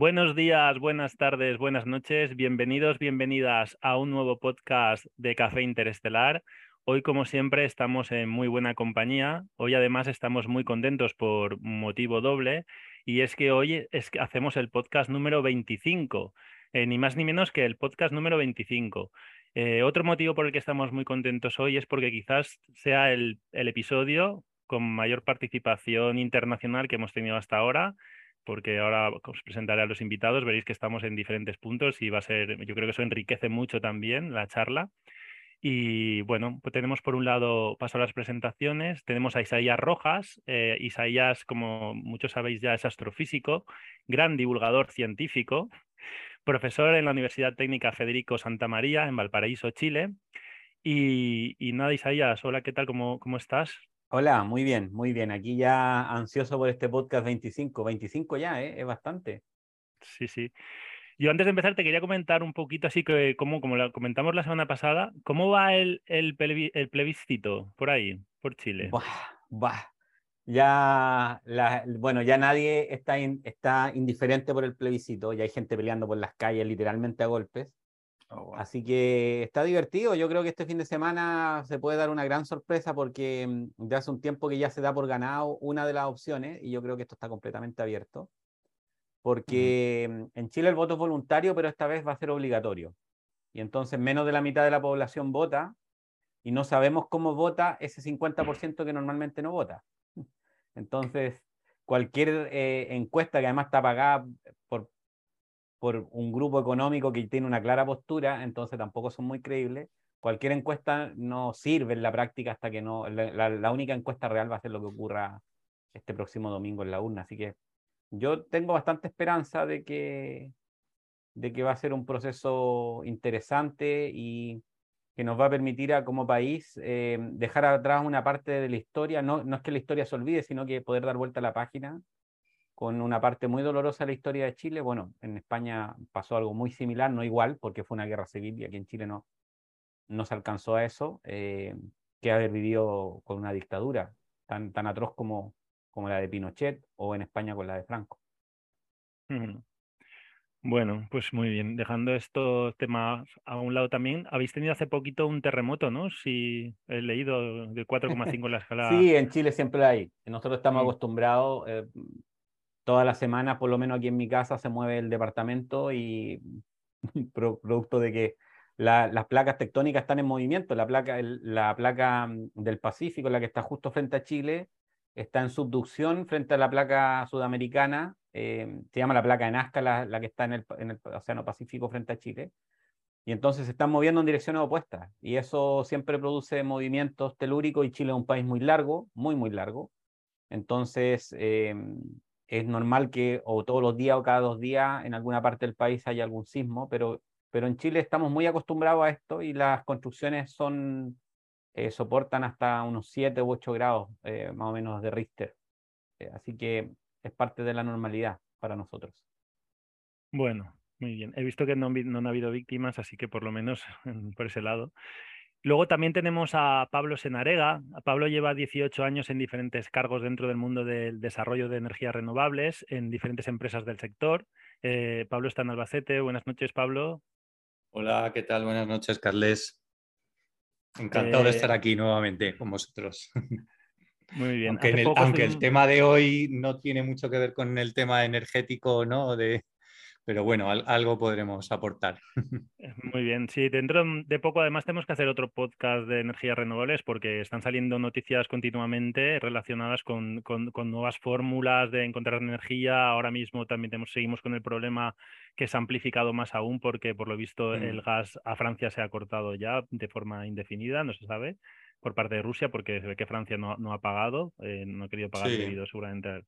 Buenos días, buenas tardes, buenas noches. Bienvenidos, bienvenidas a un nuevo podcast de Café Interestelar. Hoy, como siempre, estamos en muy buena compañía. Hoy, además, estamos muy contentos por motivo doble. Y es que hoy es que hacemos el podcast número 25, eh, ni más ni menos que el podcast número 25. Eh, otro motivo por el que estamos muy contentos hoy es porque quizás sea el, el episodio con mayor participación internacional que hemos tenido hasta ahora porque ahora os presentaré a los invitados, veréis que estamos en diferentes puntos y va a ser, yo creo que eso enriquece mucho también la charla. Y bueno, pues tenemos por un lado, paso a las presentaciones, tenemos a Isaías Rojas. Eh, Isaías, como muchos sabéis ya, es astrofísico, gran divulgador científico, profesor en la Universidad Técnica Federico Santa María en Valparaíso, Chile. Y, nada, Isaías, hola, ¿qué tal? ¿Cómo, cómo estás? Hola, muy bien, muy bien. Aquí ya ansioso por este podcast 25. 25 ya, ¿eh? Es bastante. Sí, sí. Yo antes de empezar te quería comentar un poquito así que como, como comentamos la semana pasada, ¿cómo va el, el, el plebiscito por ahí, por Chile? Buah, buah. Ya, la, bueno, ya nadie está, in, está indiferente por el plebiscito, ya hay gente peleando por las calles literalmente a golpes. Oh, wow. Así que está divertido. Yo creo que este fin de semana se puede dar una gran sorpresa porque mm, de hace un tiempo que ya se da por ganado una de las opciones y yo creo que esto está completamente abierto. Porque uh -huh. en Chile el voto es voluntario, pero esta vez va a ser obligatorio. Y entonces menos de la mitad de la población vota y no sabemos cómo vota ese 50% que normalmente no vota. Entonces, cualquier eh, encuesta que además está pagada por, por un grupo económico que tiene una clara postura, entonces tampoco son muy creíbles. Cualquier encuesta no sirve en la práctica hasta que no. La, única encuesta real va a ser lo que ocurra este próximo domingo en la urna. Así que yo tengo bastante esperanza de que, de que va a ser un proceso interesante y que nos va a permitir a, como país eh, dejar atrás una parte de la historia. No, no es que la historia se olvide, sino que poder dar vuelta a la página con una parte muy dolorosa de la historia de Chile. Bueno, en España pasó algo muy similar, no igual, porque fue una guerra civil y aquí en Chile no, no se alcanzó a eso, eh, que haber vivido con una dictadura tan, tan atroz como, como la de Pinochet o en España con la de Franco. Bueno, pues muy bien. Dejando estos temas a un lado también, habéis tenido hace poquito un terremoto, ¿no? Si he leído de 4,5 en la escala. sí, en Chile siempre hay. Nosotros estamos sí. acostumbrados. Eh, todas las semanas, por lo menos aquí en mi casa, se mueve el departamento y producto de que la, las placas tectónicas están en movimiento. La placa, la placa mm, del Pacífico, la que está justo frente a Chile, está en subducción frente a la placa sudamericana. Eh, se llama la placa de Nazca, la, la que está en el, Océano Pacífico frente a Chile. Y entonces se están moviendo en direcciones opuestas. Y eso siempre produce movimientos telúricos. Y Chile es un país muy largo, muy, muy largo. Entonces, eh, es normal que o todos los días o cada dos días en alguna parte del país haya algún sismo, pero, pero en Chile estamos muy acostumbrados a esto y las construcciones son, eh, soportan hasta unos 7 u 8 grados eh, más o menos de Richter. Eh, así que es parte de la normalidad para nosotros. Bueno, muy bien. He visto que no, no han habido víctimas, así que por lo menos por ese lado. Luego también tenemos a Pablo Senarega. Pablo lleva 18 años en diferentes cargos dentro del mundo del desarrollo de energías renovables en diferentes empresas del sector. Eh, Pablo está en Albacete. Buenas noches, Pablo. Hola, ¿qué tal? Buenas noches, Carles. Encantado eh... de estar aquí nuevamente con vosotros. Muy bien. Aunque, el, aunque el, tema de hoy no tiene mucho que ver con el tema energético, ¿no? De, pero bueno, algo podremos aportar. Muy bien, sí, dentro de poco además tenemos que hacer otro podcast de energías renovables porque están saliendo noticias continuamente relacionadas con, nuevas fórmulas de encontrar energía. Ahora mismo también tenemos, seguimos con el problema que se ha amplificado más aún porque por lo visto el mm. gas a Francia se ha cortado ya de forma indefinida, no se sabe, por parte de Rusia porque se ve que Francia no, ha pagado, eh, no ha querido pagar debido seguramente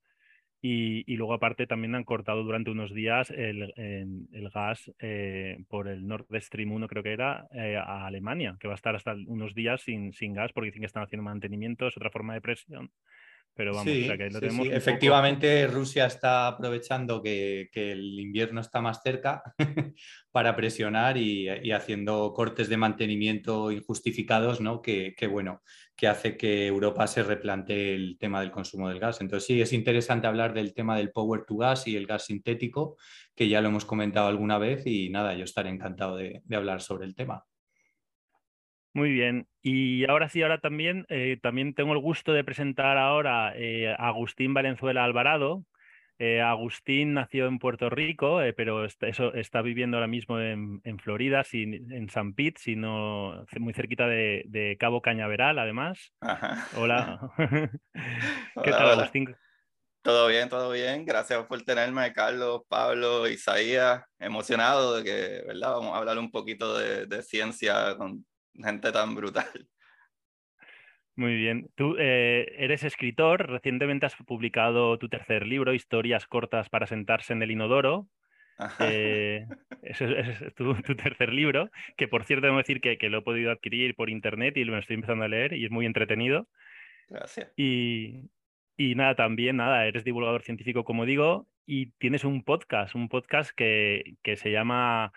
y, luego aparte también han cortado durante unos días el, el gas eh, por el Nord Stream 1, creo que era, eh, a Alemania, que va a estar hasta unos días sin, sin gas porque dicen que están haciendo mantenimiento, es otra forma de presión. Pero vamos, sí, efectivamente Rusia está aprovechando que, el invierno está más cerca para presionar y, haciendo cortes de mantenimiento injustificados, ¿no? Que, bueno, que hace que Europa se replantee el tema del consumo del gas. Entonces sí, es interesante hablar del tema del power to gas y el gas sintético, que ya lo hemos comentado alguna vez y nada, yo estaré encantado de hablar sobre el tema. Muy bien. Y ahora sí, ahora también, eh, también tengo el gusto de presentar ahora eh, a Agustín Valenzuela Alvarado. Eh, Agustín nació en Puerto Rico, pero está, eso, está viviendo ahora mismo en, Florida, sin, en San Pete, sino muy cerquita de, Cabo Cañaveral, además. Hola. ¿Qué tal, Agustín? Todo bien, todo bien. Gracias por tenerme, Carlos, Pablo, Isaías. Emocionado de que, ¿verdad? Vamos a hablar un poquito de, de ciencia con gente tan brutal. Muy bien. Tú eh, eres escritor, recientemente has publicado tu tercer libro, Historias cortas para sentarse en el inodoro. Eh, ese, es tu, tercer libro, que por cierto debo decir que, lo he podido adquirir por internet y lo estoy empezando a leer y es muy entretenido. Gracias. Y, y nada, también, nada, eres divulgador científico, como digo, y tienes un podcast, un podcast que, que se llama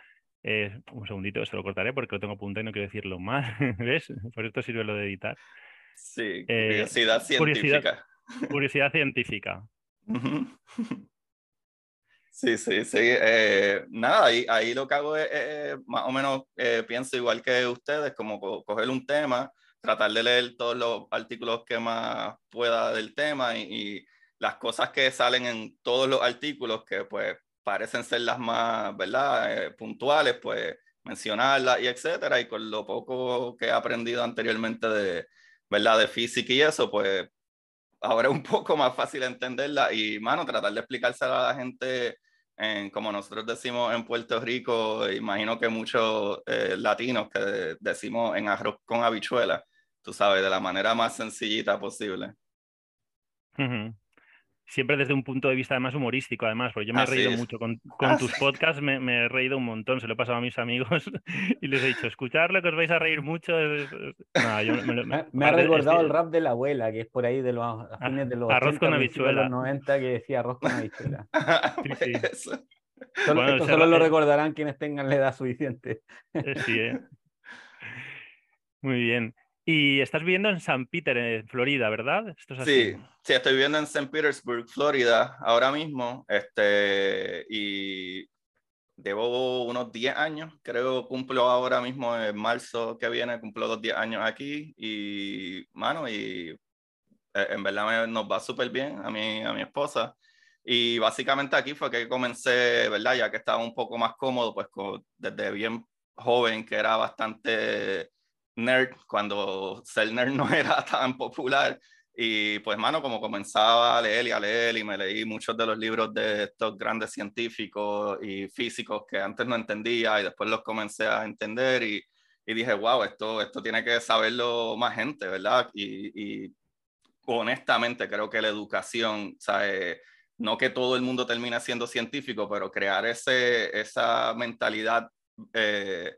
eh, un segundito, esto lo cortaré porque lo tengo apuntado y no quiero decirlo más. ¿Ves? Por esto sirve lo de editar. Sí, eh, curiosidad científica. Curiosidad, científica. Sí, sí, sí. Eh, nada, ahí, ahí, lo que hago es, más o menos, pienso igual que ustedes, como coger un tema, tratar de leer todos los artículos que más pueda del tema y, y las cosas que salen en todos los artículos que pues parecen ser las más, ¿verdad? Eh, puntuales, pues mencionarlas y etcétera. Y con lo poco que he aprendido anteriormente de, ¿verdad? De física y eso, pues ahora es un poco más fácil entenderla y, mano, tratar de explicársela a la gente, en, como nosotros decimos en Puerto Rico, imagino que muchos eh, latinos que decimos en arroz con habichuela, tú sabes, de la manera más sencillita posible siempre desde un punto de vista más humorístico, además, porque yo me he reído mucho con, tus podcasts, me, he reído un montón, se lo he pasado a mis amigos y les he dicho, escucharlo que os vais a reír mucho. me, ha recordado el rap de la abuela, que es por ahí de los fines de los arroz con habichuela. los 90 que decía arroz con habichuela. Solo, solo lo recordarán quienes tengan la edad suficiente. Eh, sí, ¿eh? Muy bien. Y estás viviendo en San Peter, en Florida, ¿verdad? Sí, sí, estoy viviendo en St. Petersburg, Florida, ahora mismo. Este, y debo unos 10 años, creo, cumplo ahora mismo en marzo que viene, cumplo los 10 años aquí. Y, mano, y eh, en verdad nos va súper bien a mí, a mi esposa. Y básicamente aquí fue que comencé, ¿verdad? Ya que estaba un poco más cómodo, pues desde bien joven, que era bastante nerd cuando ser nerd no era tan popular. Y pues, mano, como comenzaba a leer y a leer y me leí muchos de los libros de estos grandes científicos y físicos que antes no entendía y después los comencé a entender y, y dije, wow, esto, esto tiene que saberlo más gente, ¿verdad? Y, y honestamente creo que la educación, ¿sabes? no que todo el mundo termine siendo científico, pero crear ese, esa mentalidad, eh,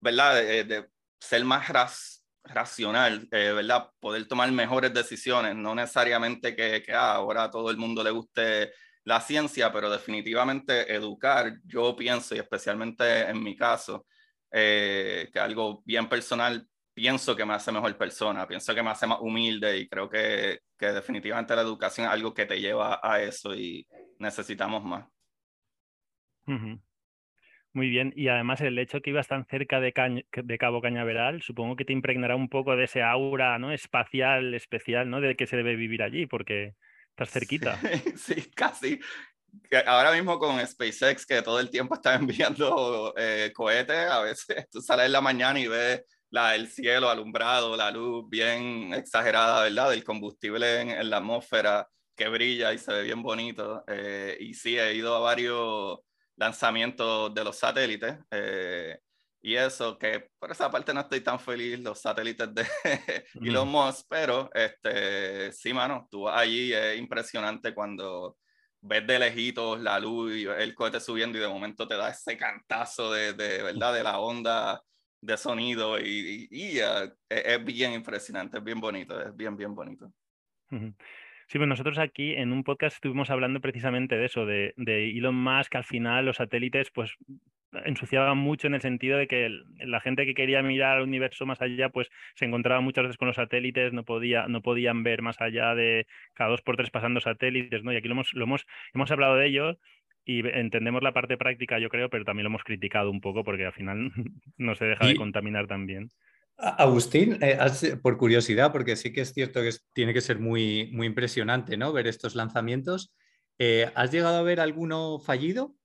¿verdad? de, ser más racional, eh, ¿verdad? Poder tomar mejores decisiones, no necesariamente que, que ah, ahora a todo el mundo le guste la ciencia, pero definitivamente educar, yo pienso, y especialmente en mi caso, eh, que algo bien personal, pienso que me hace mejor persona, pienso que me hace más humilde y creo que, que definitivamente la educación es algo que te lleva a eso y necesitamos más. Muy bien, y además el hecho que ibas tan cerca de, de, Cabo Cañaveral, supongo que te impregnará un poco de ese aura ¿no? espacial, especial, ¿no? De que se debe vivir allí, porque estás cerquita. Sí, casi, ahora mismo con SpaceX, que todo el tiempo está enviando eh, cohetes, a veces tú sales en la mañana y ves la, el cielo alumbrado, la luz bien exagerada, ¿verdad? Del combustible en, la atmósfera que brilla y se ve bien bonito. Eh, y sí, he ido a varios lanzamientos de los satélites. Eh, y eso, que por esa parte no estoy tan feliz, los satélites de Elon Musk, pero este, sí, mano, tú allí es impresionante cuando ves de lejitos la luz y el cohete subiendo y de momento te da ese cantazo de, de ¿verdad? De la onda de sonido y, y, es, bien impresionante, es bien bonito, es bien, bien bonito. Sí, pues nosotros aquí en un podcast estuvimos hablando precisamente de eso, de, de Elon Musk, al final los satélites pues ensuciaban mucho en el sentido de que la gente que quería mirar al universo más allá, pues se encontraba muchas veces con los satélites, no, podía, no podían ver más allá de cada dos por tres pasando satélites, ¿no? Y aquí lo hemos, lo hemos, hemos hablado de ello y entendemos la parte práctica, yo creo, pero también lo hemos criticado un poco porque al final no se deja de contaminar también. Agustín, eh, por curiosidad, porque sí que es cierto que tiene que ser muy, muy impresionante ¿no? ver estos lanzamientos, eh, ¿has llegado a ver alguno fallido?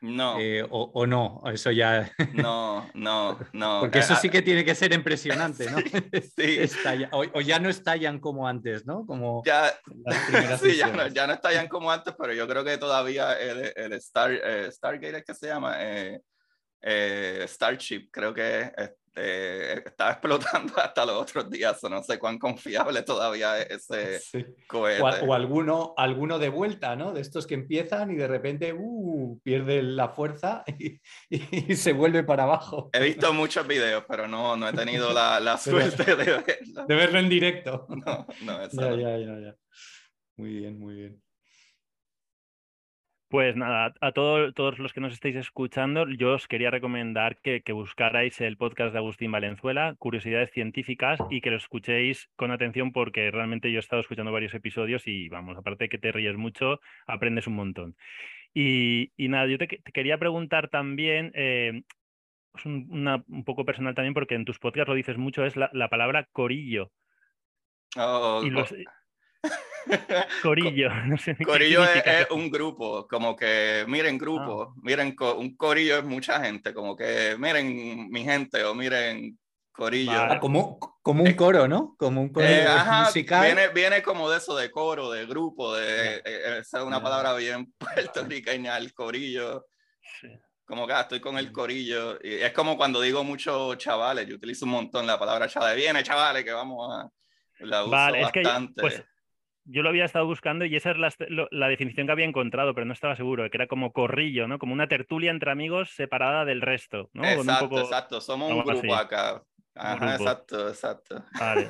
No. Eh, o, no, eso ya. No, no, no. Porque eso sí que tiene que ser impresionante, ¿no? Sí. o, ya no estallan como antes, ¿no? Como ya, sí, ya no, ya no, estallan como antes, pero yo creo que todavía el, el Star, Stargate es que se llama. Starship, creo que eh, estaba explotando hasta los otros días, o no sé cuán confiable todavía es ese cohete. O, alguno, alguno de vuelta, ¿no? De estos que empiezan y de repente uh, pierde la fuerza y, se vuelve para abajo. He visto muchos videos, pero no, no he tenido la, la suerte de verlo. De verlo en directo. No, no, eso ya, ya, ya, ya. Muy bien, muy bien. Pues nada, a todos los que nos estéis escuchando, yo os quería recomendar que, buscarais el podcast de Agustín Valenzuela, Curiosidades Científicas, y que lo escuchéis con atención porque realmente yo he estado escuchando varios episodios y vamos, aparte de que te ríes mucho, aprendes un montón. Y, nada, yo te, quería preguntar también, eh, pues un, poco personal también, porque en tus podcasts lo dices mucho, es la, palabra corillo. Oh, y Corillo. corillo es, un grupo, como que miren grupo, ah. miren, un corillo es mucha gente, como que miren mi gente o miren corillo. Ah, como, como un coro, ¿no? Como un coro eh, musical. Viene, viene como de eso, de coro, de grupo, de, eh, eh, esa es una palabra bien puertorriqueña, el corillo. Como que ah, estoy con el corillo. Y es como cuando digo muchos chavales, yo utilizo un montón la palabra chavales. Viene, chavales, que vamos a. La uso vale, bastante. Es que, pues, yo lo había estado buscando y esa es la, definición que había encontrado, pero no estaba seguro, que era como corrillo, ¿no? Como una tertulia entre amigos separada del resto, ¿no? Exacto, exacto, somos un grupo acá. Ajá, exacto, exacto. Vale.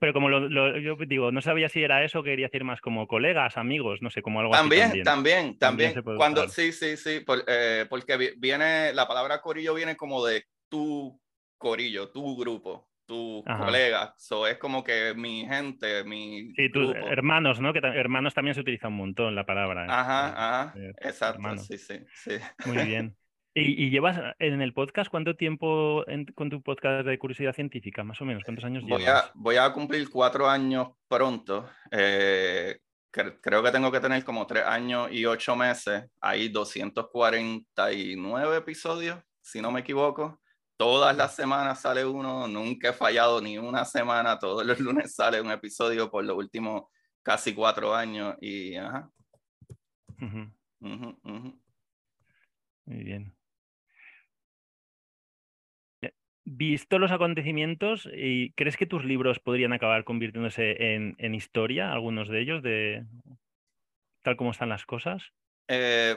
Pero, como lo, yo digo, no sabía si era eso, quería decir más como colegas, amigos, no sé, como algo también, así. También, también, también. Cuando, sí, sí, sí, eh, porque viene, la palabra corillo viene como de tu corillo, tu grupo tus colegas. So, es como que mi gente, mi. Sí, tus hermanos, ¿no? Que hermanos también se utiliza un montón la palabra. ¿eh? Ajá, ajá. Exacto, sí, sí, sí. Muy bien. ¿Y, llevas en el podcast cuánto tiempo con tu podcast de curiosidad científica, más o menos? ¿Cuántos años voy llevas? A, voy a cumplir cuatro años pronto. Eh, creo que tengo que tener como tres años y ocho meses. Hay 249 episodios, si no me equivoco. Todas las semanas sale uno, nunca he fallado ni una semana, todos los lunes sale un episodio por los últimos casi cuatro años y ajá. Muy bien. Visto los acontecimientos, ¿y ¿crees que tus libros podrían acabar convirtiéndose en, en historia, algunos de ellos, de tal como están las cosas? Eh,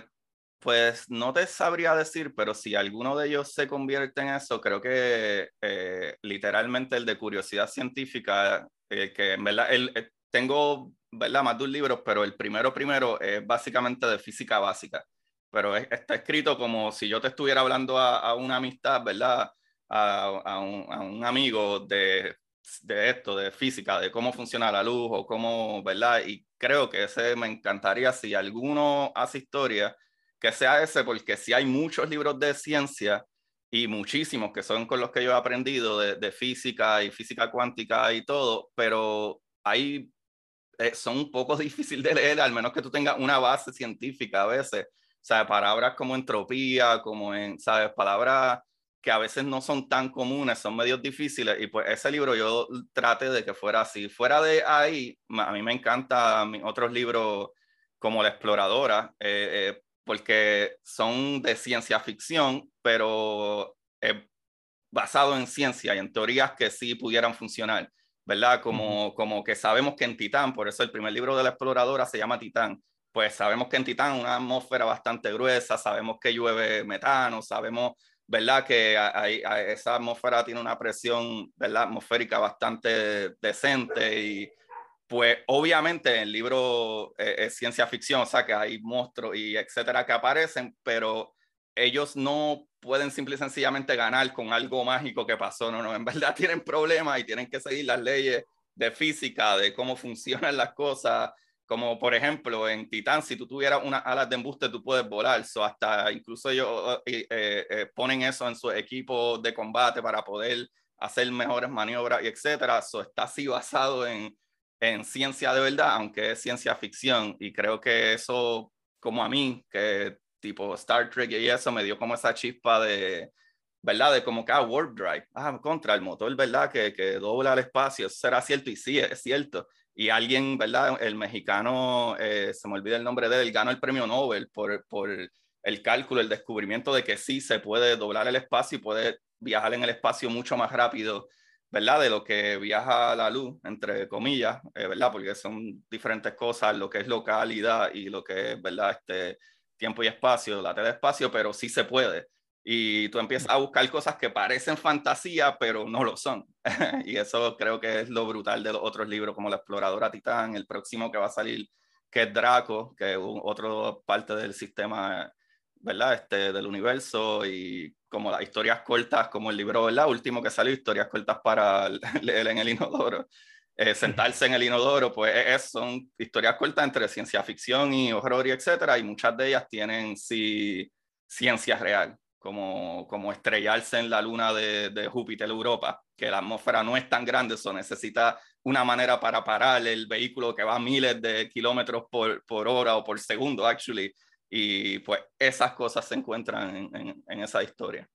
pues no te sabría decir, pero si alguno de ellos se convierte en eso, creo que eh, literalmente el de curiosidad científica, eh, que en verdad el, eh, tengo ¿verdad? más de un libro, pero el primero primero es básicamente de física básica, pero está escrito como si yo te estuviera hablando a, una amistad, ¿verdad? A, un, a un, amigo de, de esto, de física, de cómo funciona la luz o cómo, ¿verdad? Y creo que ese me encantaría si alguno hace historia que sea ese, porque si hay muchos libros de ciencia y muchísimos que son con los que yo he aprendido de, física y física cuántica y todo, pero hay eh, son un poco difíciles de leer, al menos que tú tengas una base científica a veces. O sea, palabras como entropía, como en, ¿sabes? Palabras que a veces no son tan comunes, son medios difíciles. Y pues ese libro yo traté de que fuera así. Fuera de ahí, a mí me encantan otros libros como La Exploradora, eh, eh, porque son de ciencia ficción, pero basado en ciencia y en teorías que sí pudieran funcionar. ¿verdad? Como, como que sabemos que en Titán, por eso el primer libro de la exploradora se llama Titán, pues sabemos que en Titán una atmósfera bastante gruesa, sabemos que llueve metano, sabemos, ¿verdad? Que hay, esa atmósfera tiene una presión, ¿verdad? Atmosférica bastante decente y pues obviamente el libro eh, es ciencia ficción, o sea que hay monstruos y etcétera que aparecen, pero ellos no pueden simple y sencillamente ganar con algo mágico que pasó, no, no, en verdad tienen problemas y tienen que seguir las leyes de física, de cómo funcionan las cosas, como por ejemplo en Titán, si tú tuvieras unas alas de embuste, tú puedes volar, so hasta incluso ellos eh, eh, ponen eso en su equipo de combate para poder hacer mejores maniobras y etcétera, eso está así basado en, en ciencia de verdad, aunque es ciencia ficción, y creo que eso, como a mí, que tipo Star Trek y eso, me dio como esa chispa de, ¿verdad? De como que, ah, Warp Drive, ah, contra el motor, ¿verdad? Que, que dobla el espacio, será cierto y sí, es cierto. Y alguien, ¿verdad? El mexicano, eh, se me olvida el nombre de él, ganó el premio Nobel por, por el cálculo, el descubrimiento de que sí se puede doblar el espacio y puede viajar en el espacio mucho más rápido, ¿verdad? De lo que viaja la luz, entre comillas, eh, ¿verdad? Porque son diferentes cosas, lo que es localidad y lo que es, ¿verdad? Este, tiempo y espacio, la de espacio, pero sí se puede. Y tú empiezas a buscar cosas que parecen fantasía, pero no lo son. y eso creo que es lo brutal de los otros libros, como La Exploradora Titán, el próximo que va a salir, que es Draco, que es otra parte del sistema, ¿verdad? Este, del universo, y como las historias cortas, como el libro, ¿verdad? Último que salió, historias cortas para leer en el inodoro. Eh, sentarse en el inodoro, pues es, son historias cortas entre ciencia ficción y horror y etcétera, y muchas de ellas tienen sí ciencia real, como, como estrellarse en la luna de, de Júpiter, Europa, que la atmósfera no es tan grande, eso necesita una manera para parar el vehículo que va a miles de kilómetros por, por hora o por segundo, actually, y pues esas cosas se encuentran en, en, esa historia.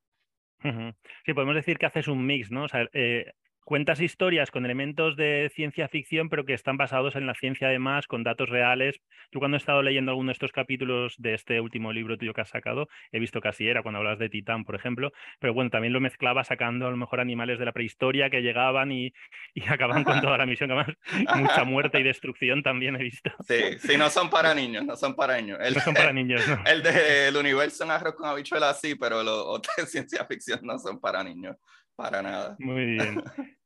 Sí, podemos decir que haces un mix, ¿no? O sea, eh, cuentas historias con elementos de ciencia ficción, pero que están basados en la ciencia además, con datos reales. Yo cuando he estado leyendo alguno de estos capítulos de este último libro tuyo que has sacado, he visto que así era cuando hablas de Titán, por ejemplo, pero bueno, también lo mezclaba sacando a lo mejor animales de la prehistoria que llegaban y, y acaban con toda la misión, además mucha muerte y destrucción también he visto. Sí, sí, no son para niños, no son para niños. El, no son para niños, no. El del universo en arroz con habichuelas sí, pero los de ciencia ficción no son para niños, para nada. Muy bien.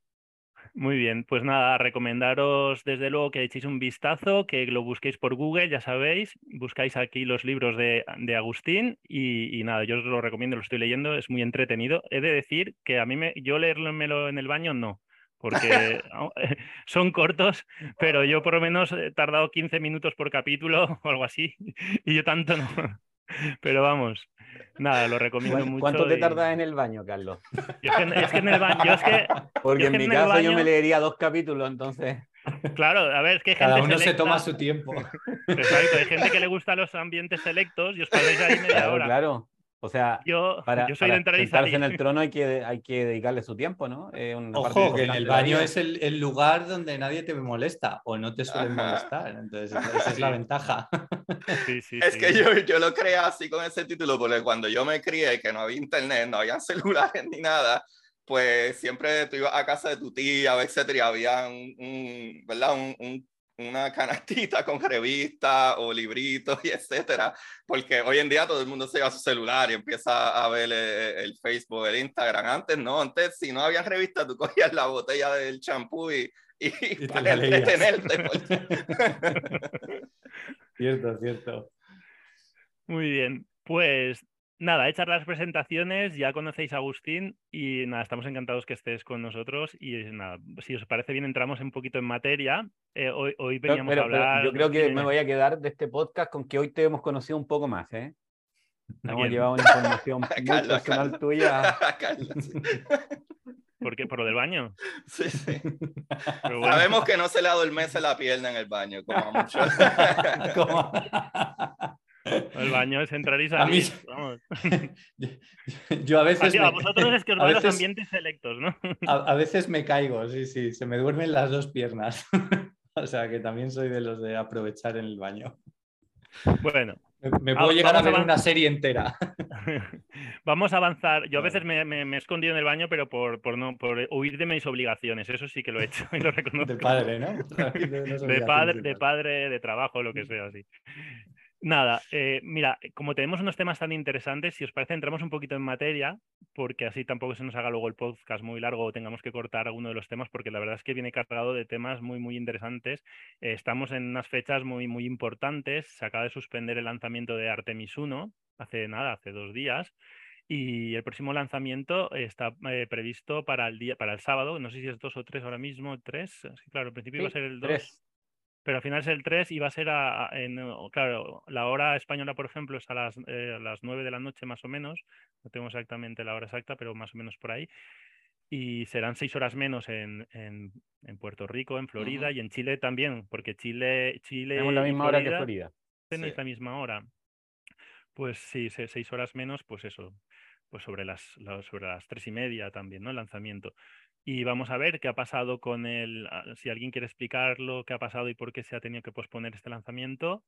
Muy bien, pues nada, recomendaros desde luego que echéis un vistazo, que lo busquéis por Google, ya sabéis, buscáis aquí los libros de, de Agustín y, nada, yo os lo recomiendo, lo estoy leyendo, es muy entretenido. He de decir que a mí me, yo leérmelo en el baño no, porque son cortos, pero yo por lo menos he tardado 15 minutos por capítulo o algo así, y yo tanto no. Pero vamos, nada, lo recomiendo mucho. ¿Cuánto te tardas en el baño, Carlos? es, que, en el baño, es que... Porque en mi caso yo me leería dos capítulos, entonces... Claro, a ver, es que Cada uno se toma su tiempo. Exacto, hay gente que le gusta los ambientes selectos y os pasáis ahí media claro, hora. Claro, o sea, yo, para, yo soy para de entrar y sentarse en el trono hay que, hay que dedicarle su tiempo, ¿no? Eh, una parte Ojo, que en el baño es el, el lugar donde nadie te molesta o no te suelen Ajá. molestar. Entonces, esa es la ventaja. Sí, sí, Es sí. que yo, yo lo creé así con ese título, porque cuando yo me crié, que no había internet, no había celulares ni nada, pues siempre tú ibas a casa de tu tía, etcétera, y había un, un, ¿verdad? Un, un- una canastita con revistas o libritos y etcétera, porque hoy en día todo el mundo se lleva su celular y empieza a ver el, el Facebook, el Instagram. Antes no, antes si no había revistas, tú cogías la botella del champú y, y, te para entretenerte. porque- Cierto, cierto. Muy bien, pues nada, hechas las presentaciones, ya conocéis a Agustín y nada, estamos encantados que estés con nosotros y nada, si os parece bien entramos un poquito en materia. Eh, hoy, hoy Pero- veníamos pero- a pero hablar... yo creo que me voy a quedar de este podcast con que hoy te hemos conocido un poco más, ¿eh? Hemos Bien. llevado información muy Carlos, personal Carlos. tuya. Carlos. ¿Por qué? ¿Por lo del baño? Sí, sí. Sabemos que no se le adormece la pierna en el baño, como mucho. El baño es entrar y salir. Yo a veces. a vosotros es que os van los ambientes selectos, ¿no? A, veces me caigo, sí, sí, se me duermen las dos piernas. O sea que también soy de los de aprovechar en el baño. Bueno. Me, puedo llegar a ver una serie entera. Vamos a avanzar. Yo a veces me, he escondido en el baño, pero por, por, no, por huir de mis obligaciones. Eso sí que lo he hecho y lo reconozco. De padre, ¿no? De, padre, de padre, de trabajo, lo que sea, así. Nada, eh, mira, como tenemos unos temas tan interesantes, si os parece, entramos un poquito en materia, porque así tampoco se nos haga luego el podcast muy largo o tengamos que cortar alguno de los temas, porque la verdad es que viene cargado de temas muy, muy interesantes. Eh, estamos en unas fechas muy, muy importantes. Se acaba de suspender el lanzamiento de Artemis 1, hace nada, hace dos días. Y el próximo lanzamiento está eh, previsto para el día, para el sábado. No sé si es dos o tres ahora mismo, tres. Sí, claro, al principio iba a ser el 2 pero al final es el 3 y va a ser a, en, claro, la hora española, por ejemplo, es a las, eh, las 9 de la noche más o menos, no tengo exactamente la hora exacta, pero más o menos por ahí, y serán 6 horas menos en, en, en, Puerto Rico, en Florida y en Chile también, porque Chile... Chile Tenemos la misma hora que Florida. Tenéis la misma hora. Pues sí, 6 horas menos, pues eso, pues sobre las, sobre las 3 y media también, ¿no? El lanzamiento. Y vamos a ver qué ha pasado con el, ah, si alguien quiere explicarlo, qué ha pasado y por qué se ha tenido que posponer este lanzamiento.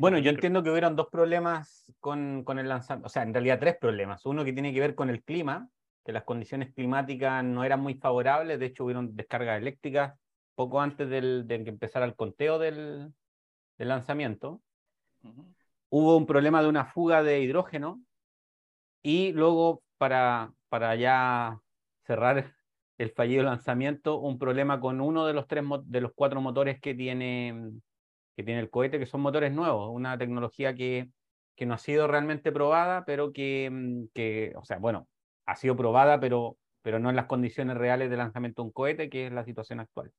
Bueno, yo entiendo que hubieron dos problemas con, con el lanzamiento, o sea, en realidad tres problemas. Uno que tiene que ver con el clima, que las condiciones climáticas no eran muy favorables, de hecho hubieron descargas eléctricas poco antes del, de que empezara el conteo del, del lanzamiento. Hubo un problema de una fuga de hidrógeno y luego para, para ya cerrar el fallido lanzamiento, un problema con uno de los, tres, de los cuatro motores que tiene, que tiene el cohete, que son motores nuevos, una tecnología que, que no ha sido realmente probada, pero que, mm, que, o sea, bueno, ha sido probada, pero, pero no en las condiciones reales de lanzamiento de un cohete, que es la situación actual.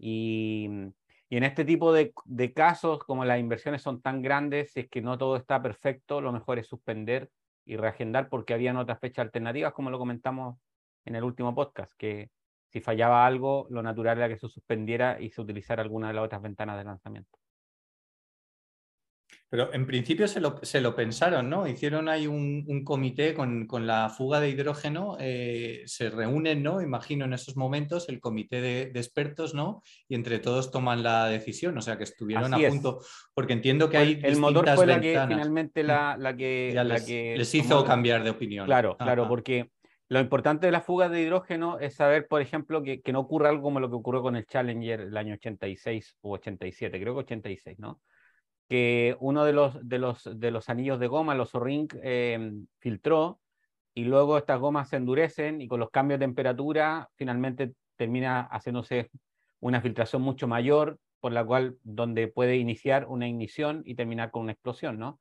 y, y, en este tipo de, de, casos, como las inversiones son tan grandes, si es que no todo está perfecto, lo mejor es suspender y reagendar porque habían otras fechas alternativas, como lo comentamos en el último podcast, que si fallaba algo, lo natural era que se suspendiera y se utilizara alguna de las otras ventanas de lanzamiento. Pero en principio se lo, se lo pensaron, ¿no? Hicieron ahí un, un comité con, con, la fuga de hidrógeno, eh, se reúnen, ¿no? Imagino en esos momentos el comité de, de, expertos, ¿no? Y entre todos toman la decisión, o sea que estuvieron a punto, porque entiendo que hay... El motor fue la que finalmente la, la que... Les, la que les hizo cambiar de opinión. Claro, claro, porque lo importante de la fuga de hidrógeno es saber, por ejemplo, que, que no ocurra algo como lo que ocurrió con el Challenger el año 86 o 87, creo que 86, ¿no? Que uno de los, de los, de los anillos de goma, los O-ring, eh, filtró y luego estas gomas se endurecen y con los cambios de temperatura finalmente termina haciéndose una filtración mucho mayor, por la cual donde puede iniciar una ignición y terminar con una explosión, ¿no?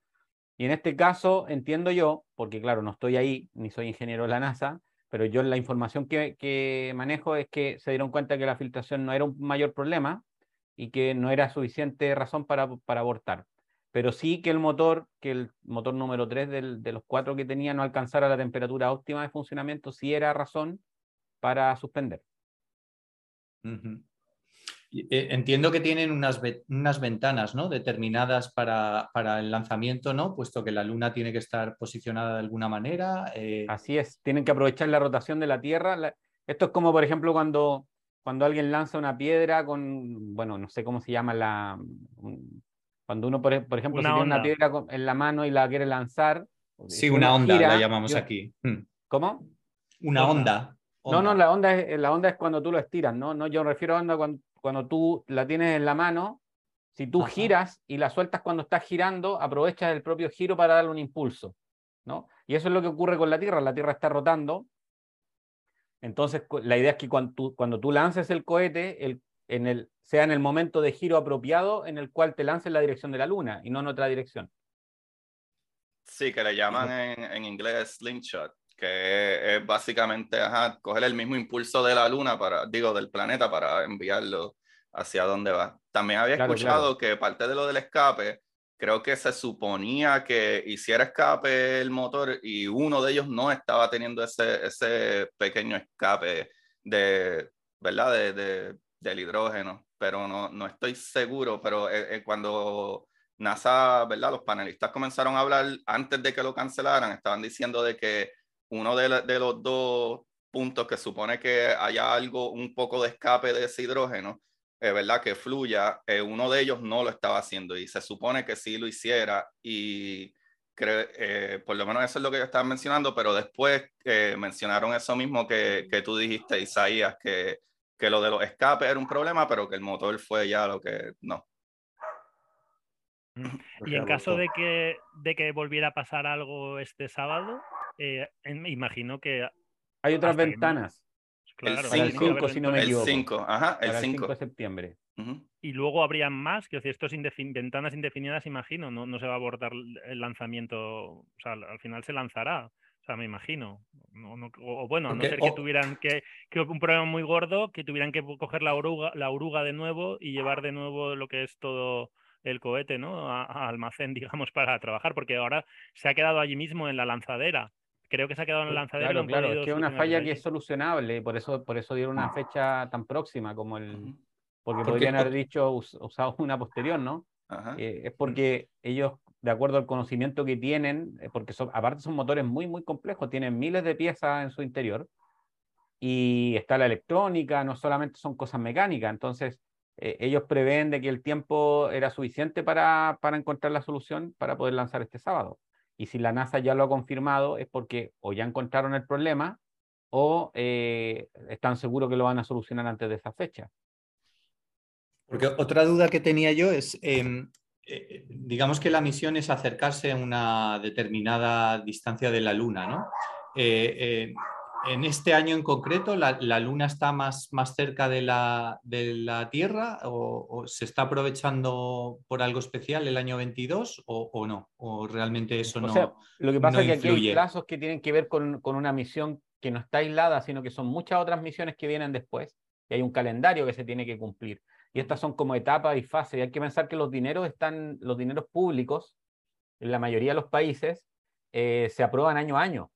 Y en este caso entiendo yo, porque claro, no estoy ahí, ni soy ingeniero de la NASA, pero yo la información que, que manejo es que se dieron cuenta que la filtración no era un mayor problema, y que no era suficiente razón para, para abortar. Pero sí que el motor, que el motor número 3 del, de los cuatro que tenía no alcanzara la temperatura óptima de funcionamiento, sí era razón para suspender. Eh, entiendo que tienen unas, unas ventanas ¿no? determinadas para, para, el lanzamiento, ¿no? puesto que la Luna tiene que estar posicionada de alguna manera. Eh. Así es, tienen que aprovechar la rotación de la Tierra. Esto es como, por ejemplo, cuando cuando alguien lanza una piedra con, bueno, no sé cómo se llama la... Cuando uno, por, ejemplo, si tiene una piedra en la mano y la quiere lanzar. Sí, una onda la llamamos aquí. Hmm. ¿Cómo? Una onda. No, no, la onda, es, la onda es cuando tú lo estiras, ¿no? no yo me refiero a onda cuando, cuando tú la tienes en la mano, si tú giras y la sueltas cuando estás girando, aprovechas el propio giro para darle un impulso, ¿no? Y eso es lo que ocurre con la Tierra. La Tierra está rotando entonces, la idea es que cuando tú, cuando tú lances el cohete, el, en el, sea en el momento de giro apropiado en el cual te lances en la dirección de la Luna y no en otra dirección. Sí, que le llaman en, en inglés slingshot, que es, básicamente ajá, coger el mismo impulso de la Luna, para, digo, del planeta para enviarlo hacia donde va. También había escuchado que parte de lo del escape creo que se suponía que hiciera escape el motor y uno de ellos no estaba teniendo ese, ese pequeño escape de, ¿verdad? De, del hidrógeno, pero no, no estoy seguro, pero eh, eh, cuando NASA, ¿verdad? Los panelistas comenzaron a hablar antes de que lo cancelaran, estaban diciendo de que uno de, de los dos puntos que supone que haya algo, un poco de escape de ese hidrógeno, eh, ¿verdad? Que fluya, eh, uno de ellos no lo estaba haciendo y se supone que sí lo hiciera y eh, por lo menos eso es lo que yo estaba mencionando, pero después mencionaron eso mismo que, que, tú dijiste, Isaías, que, que lo de los escapes era un problema, pero que el motor fue ya lo que no. Y en caso de que, de que volviera a pasar algo este sábado, me imagino que... Hay otras ventanas el 5, si no me equivoco. El 5, ajá, el 5 de septiembre. Y luego habrían más, que estos ventanas indefinidas, imagino, no, no se va a abordar el lanzamiento, o sea, al final se lanzará, o sea, me imagino. o, bueno, a no ser que tuvieran que, que, un problema muy gordo, que tuvieran que coger la oruga, la oruga de nuevo y llevar de nuevo lo que es todo el cohete, ¿no? a almacén, digamos, para trabajar, porque ahora se ha quedado allí mismo en la lanzadera creo que se ha quedado en el lanzadero. Claro, claro, es que es una falla que es solucionable, por eso, por eso dieron una fecha tan próxima como el. Porque, podrían haber dicho usado una posterior, ¿no? Eh, es porque ellos, de acuerdo al conocimiento que tienen, eh, porque son, aparte son motores muy, muy complejos, tienen miles de piezas en su interior y está la electrónica, no solamente son cosas mecánicas, entonces eh, ellos prevén de que el tiempo era suficiente para, para encontrar la solución para poder lanzar este sábado. Y si la NASA ya lo ha confirmado es porque o ya encontraron el problema o eh, están seguros que lo van a solucionar antes de esa fecha. Porque otra duda que tenía yo es, em, eh, digamos que la misión es acercarse a una determinada distancia de la Luna, ¿no? En este año en concreto, ¿la, Luna está más, más cerca de la, de la Tierra o, se está aprovechando por algo especial el año 22 o, no? ¿O realmente eso no? Sea, lo que pasa es que aquí hay plazos que tienen que ver con, con, una misión que no está aislada, sino que son muchas otras misiones que vienen después y hay un calendario que se tiene que cumplir. Y estas son como etapas y fases. Y hay que pensar que los dineros están, los dineros públicos, en la mayoría de los países, eh, se aprueban año a año.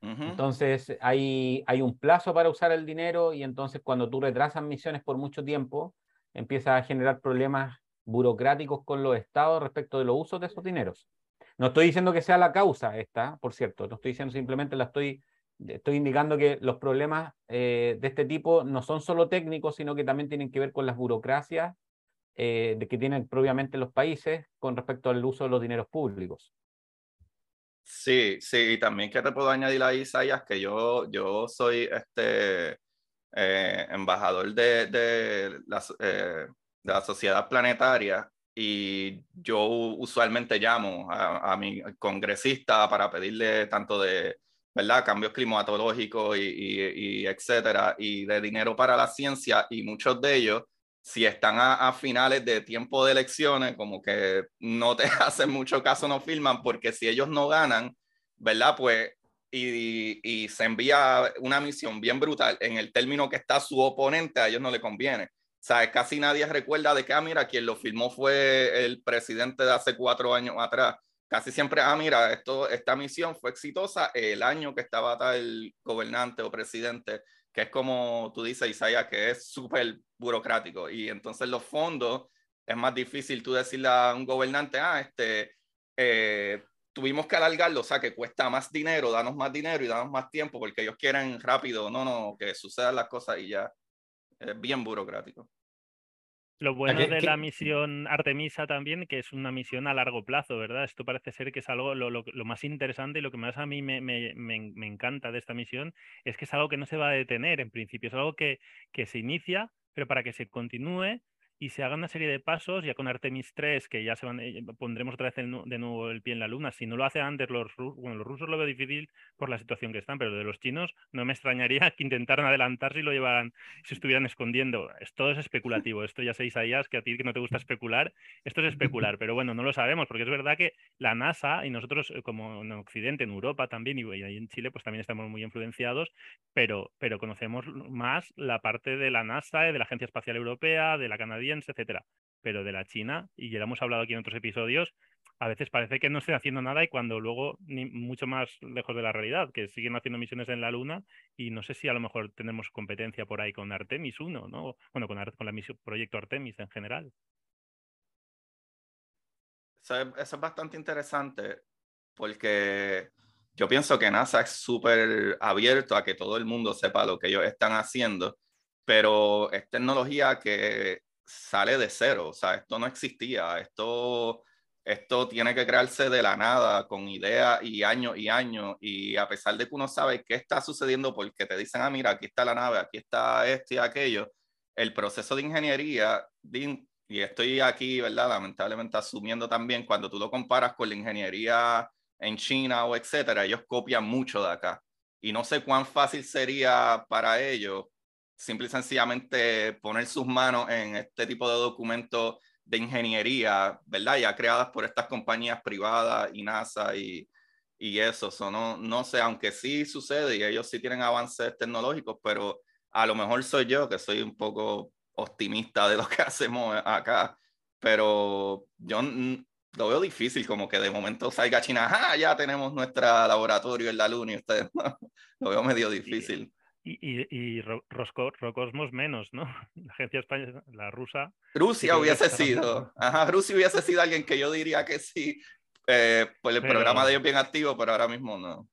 Entonces hay, hay un plazo para usar el dinero y entonces cuando tú retrasas misiones por mucho tiempo, empieza a generar problemas burocráticos con los estados respecto de los usos de esos dineros. No estoy diciendo que sea la causa esta, por cierto, no estoy diciendo simplemente la estoy, estoy indicando que los problemas eh, de este tipo no son solo técnicos, sino que también tienen que ver con las burocracias eh, que tienen propiamente los países con respecto al uso de los dineros públicos. Sí, sí, y también que te puedo añadir ahí, Isaías, que yo, yo soy este eh, embajador de, de, la, eh, de, la, sociedad planetaria y yo usualmente llamo a, a, mi congresista para pedirle tanto de, ¿verdad?, cambios climatológicos y, y etcétera, y de dinero para la ciencia, y muchos de ellos si están a, finales de tiempo de elecciones, como que no te hacen mucho caso, no firman, porque si ellos no ganan, ¿verdad? Pues, y, y, se envía una misión bien brutal en el término que está su oponente, a ellos no le conviene. O casi nadie recuerda de que, ah, mira, quien lo firmó fue el presidente de hace cuatro años atrás. Casi siempre, ah, mira, esto, esta misión fue exitosa el año que estaba tal gobernante o presidente que es como tú dices, Isaiah, que es súper burocrático. Y entonces los fondos, es más difícil tú decirle a un gobernante, ah, este, eh, tuvimos que alargarlo, o sea, que cuesta más dinero, danos más dinero y danos más tiempo, porque ellos quieren rápido, no, no, que sucedan las cosas y ya. Es bien burocrático. Lo bueno de la misión Artemisa también, que es una misión a largo plazo, ¿verdad? Esto parece ser que es algo, lo, lo, más interesante y lo que más a mí me, me, me, encanta de esta misión es que es algo que no se va a detener en principio, es algo que, que se inicia, pero para que se continúe y se haga una serie de pasos, ya con Artemis 3, que ya se van, eh, pondremos otra vez de nuevo el pie en la luna. Si no lo hace antes los rusos, bueno, los rusos lo veo difícil por la situación que están, pero de los chinos no me extrañaría que intentaran adelantarse y lo llevaran, se estuvieran escondiendo. Todo es especulativo. Esto ya sé, Isaías, que a ti que no te gusta especular, esto es especular, pero bueno, no lo sabemos, porque es verdad que la NASA y nosotros, eh, como en Occidente, en Europa también, y ahí en Chile, pues también estamos muy influenciados, pero, pero conocemos más la parte de la NASA, de la Agencia Espacial Europea, de la canadiense, etcétera. pero de la China, y ya lo hemos hablado aquí en otros episodios, a veces parece que no estén haciendo nada y cuando luego mucho más lejos de la realidad, que siguen haciendo misiones en la Luna y no sé si a lo mejor tenemos competencia por ahí con Artemis 1, ¿no? Bueno, con, con el proyecto Artemis en general. Eso es, bastante interesante porque yo pienso que NASA es súper abierto a que todo el mundo sepa lo que ellos están haciendo, pero es tecnología que sale de cero, o sea, esto no existía, esto esto tiene que crearse de la nada, con ideas y años y años, y a pesar de que uno sabe qué está sucediendo porque te dicen, ah, mira, aquí está la nave, aquí está esto y aquello, el proceso de ingeniería, y estoy aquí, ¿verdad? Lamentablemente asumiendo también, cuando tú lo comparas con la ingeniería en China o etcétera, ellos copian mucho de acá. Y no sé cuán fácil sería para ellos simple y sencillamente poner sus manos en este tipo de documentos de ingeniería, ¿verdad? Ya creadas por estas compañías privadas y NASA y, y eso. no, no sé, aunque sí sucede y ellos sí tienen avances tecnológicos, pero a lo mejor soy yo que soy un poco optimista de lo que hacemos acá. Pero yo lo veo difícil, como que de momento salga China, ¡ah! Ya tenemos nuestro laboratorio en la Luna y ustedes lo veo medio difícil. Y, y, Rocosmos menos, ¿no? La agencia española, la rusa. Rusia hubiese sido, ajá, Rusia hubiese sido alguien que yo diría que sí, eh, pues el programa de ellos bien activo, pero ahora mismo no.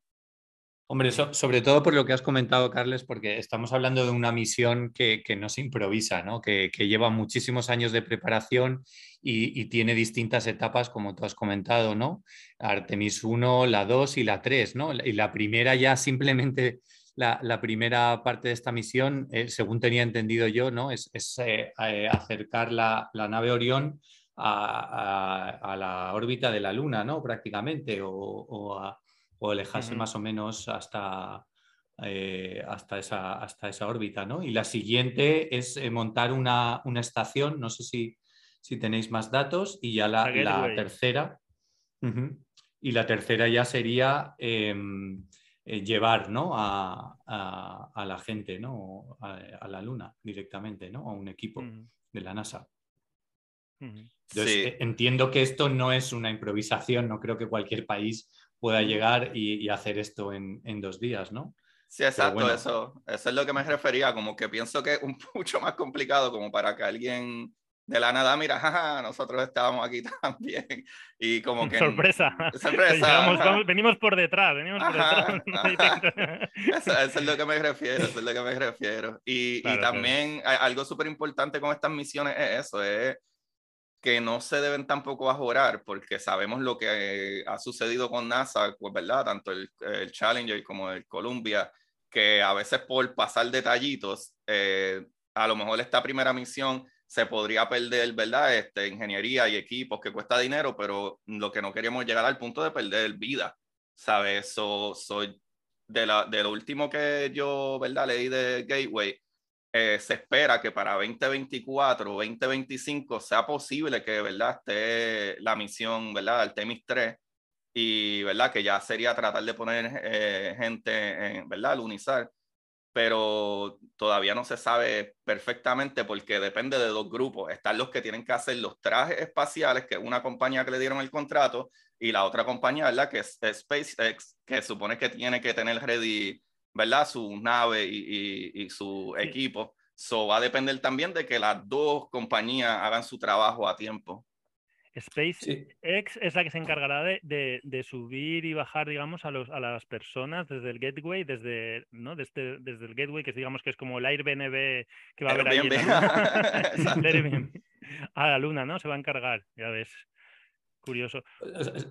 Hombre, sobre todo por lo que has comentado, Carles, porque estamos hablando de una misión que, que no se improvisa, ¿no? Que, que, lleva muchísimos años de preparación y, y, tiene distintas etapas, como tú has comentado, ¿no? Artemis 1, la 2 y la 3, ¿no? Y la primera ya simplemente la, primera parte de esta misión, eh, según tenía entendido yo, ¿no? es, eh, eh, acercar la, nave Orión a, la órbita de la Luna, ¿no? prácticamente, o, alejarse más o menos hasta, hasta, esa, hasta esa órbita. ¿no? Y la siguiente es montar una, estación, no sé si, si, tenéis más datos, y ya la, tercera. Y la tercera ya sería em, eh, llevar ¿no? a, la gente ¿no? A, la Luna directamente, ¿no? a un equipo mm. de la NASA. Mm. Eh, entiendo que esto no es una improvisación, no creo que cualquier país pueda llegar y, hacer esto en, dos días, ¿no? Sí, exacto, eso, eso es lo que me refería, como que pienso que es un mucho más complicado como para que alguien de la nada, mira, jaja, nosotros estábamos aquí también. Y como que. Sorpresa. Sorpresa. venimos por detrás, venimos por detrás. Eso, es lo que me refiero, eso es lo que me refiero. Y, y también algo súper importante con estas misiones es eso, es que no se deben tampoco ajorar, porque sabemos lo que ha sucedido con NASA, pues, ¿verdad? Tanto el, el Challenger como el Columbia, que a veces por pasar detallitos, eh, a lo mejor esta primera misión se podría perder, ¿verdad? Este, ingeniería y equipos que cuesta dinero, pero lo que no queríamos llegar al punto de perder vida, ¿sabes? So, soy de, la, de lo último que yo, ¿verdad? Leí de Gateway, eh, se espera que para 2024 o 2025 sea posible que, ¿verdad? Esté la misión, ¿verdad? Artemis 3 y, ¿verdad? Que ya sería tratar de poner eh, gente, en, ¿verdad? Lunizar pero todavía no se sabe perfectamente porque depende de dos grupos. Están los que tienen que hacer los trajes espaciales, que es una compañía que le dieron el contrato, y la otra compañía, ¿verdad? Que es, SpaceX, que supone que tiene que tener ready, ¿verdad? Su nave y, y, su equipo. So va a depender también de que las dos compañías hagan su trabajo a tiempo. SpaceX es la que se encargará de, de, subir y bajar, digamos, a, los, a las personas desde el gateway, desde, ¿no? desde, desde el gateway, que digamos que es como el Airbnb que va a haber ahí. a la luna, ¿no? Se va a encargar, ya ves. Curioso.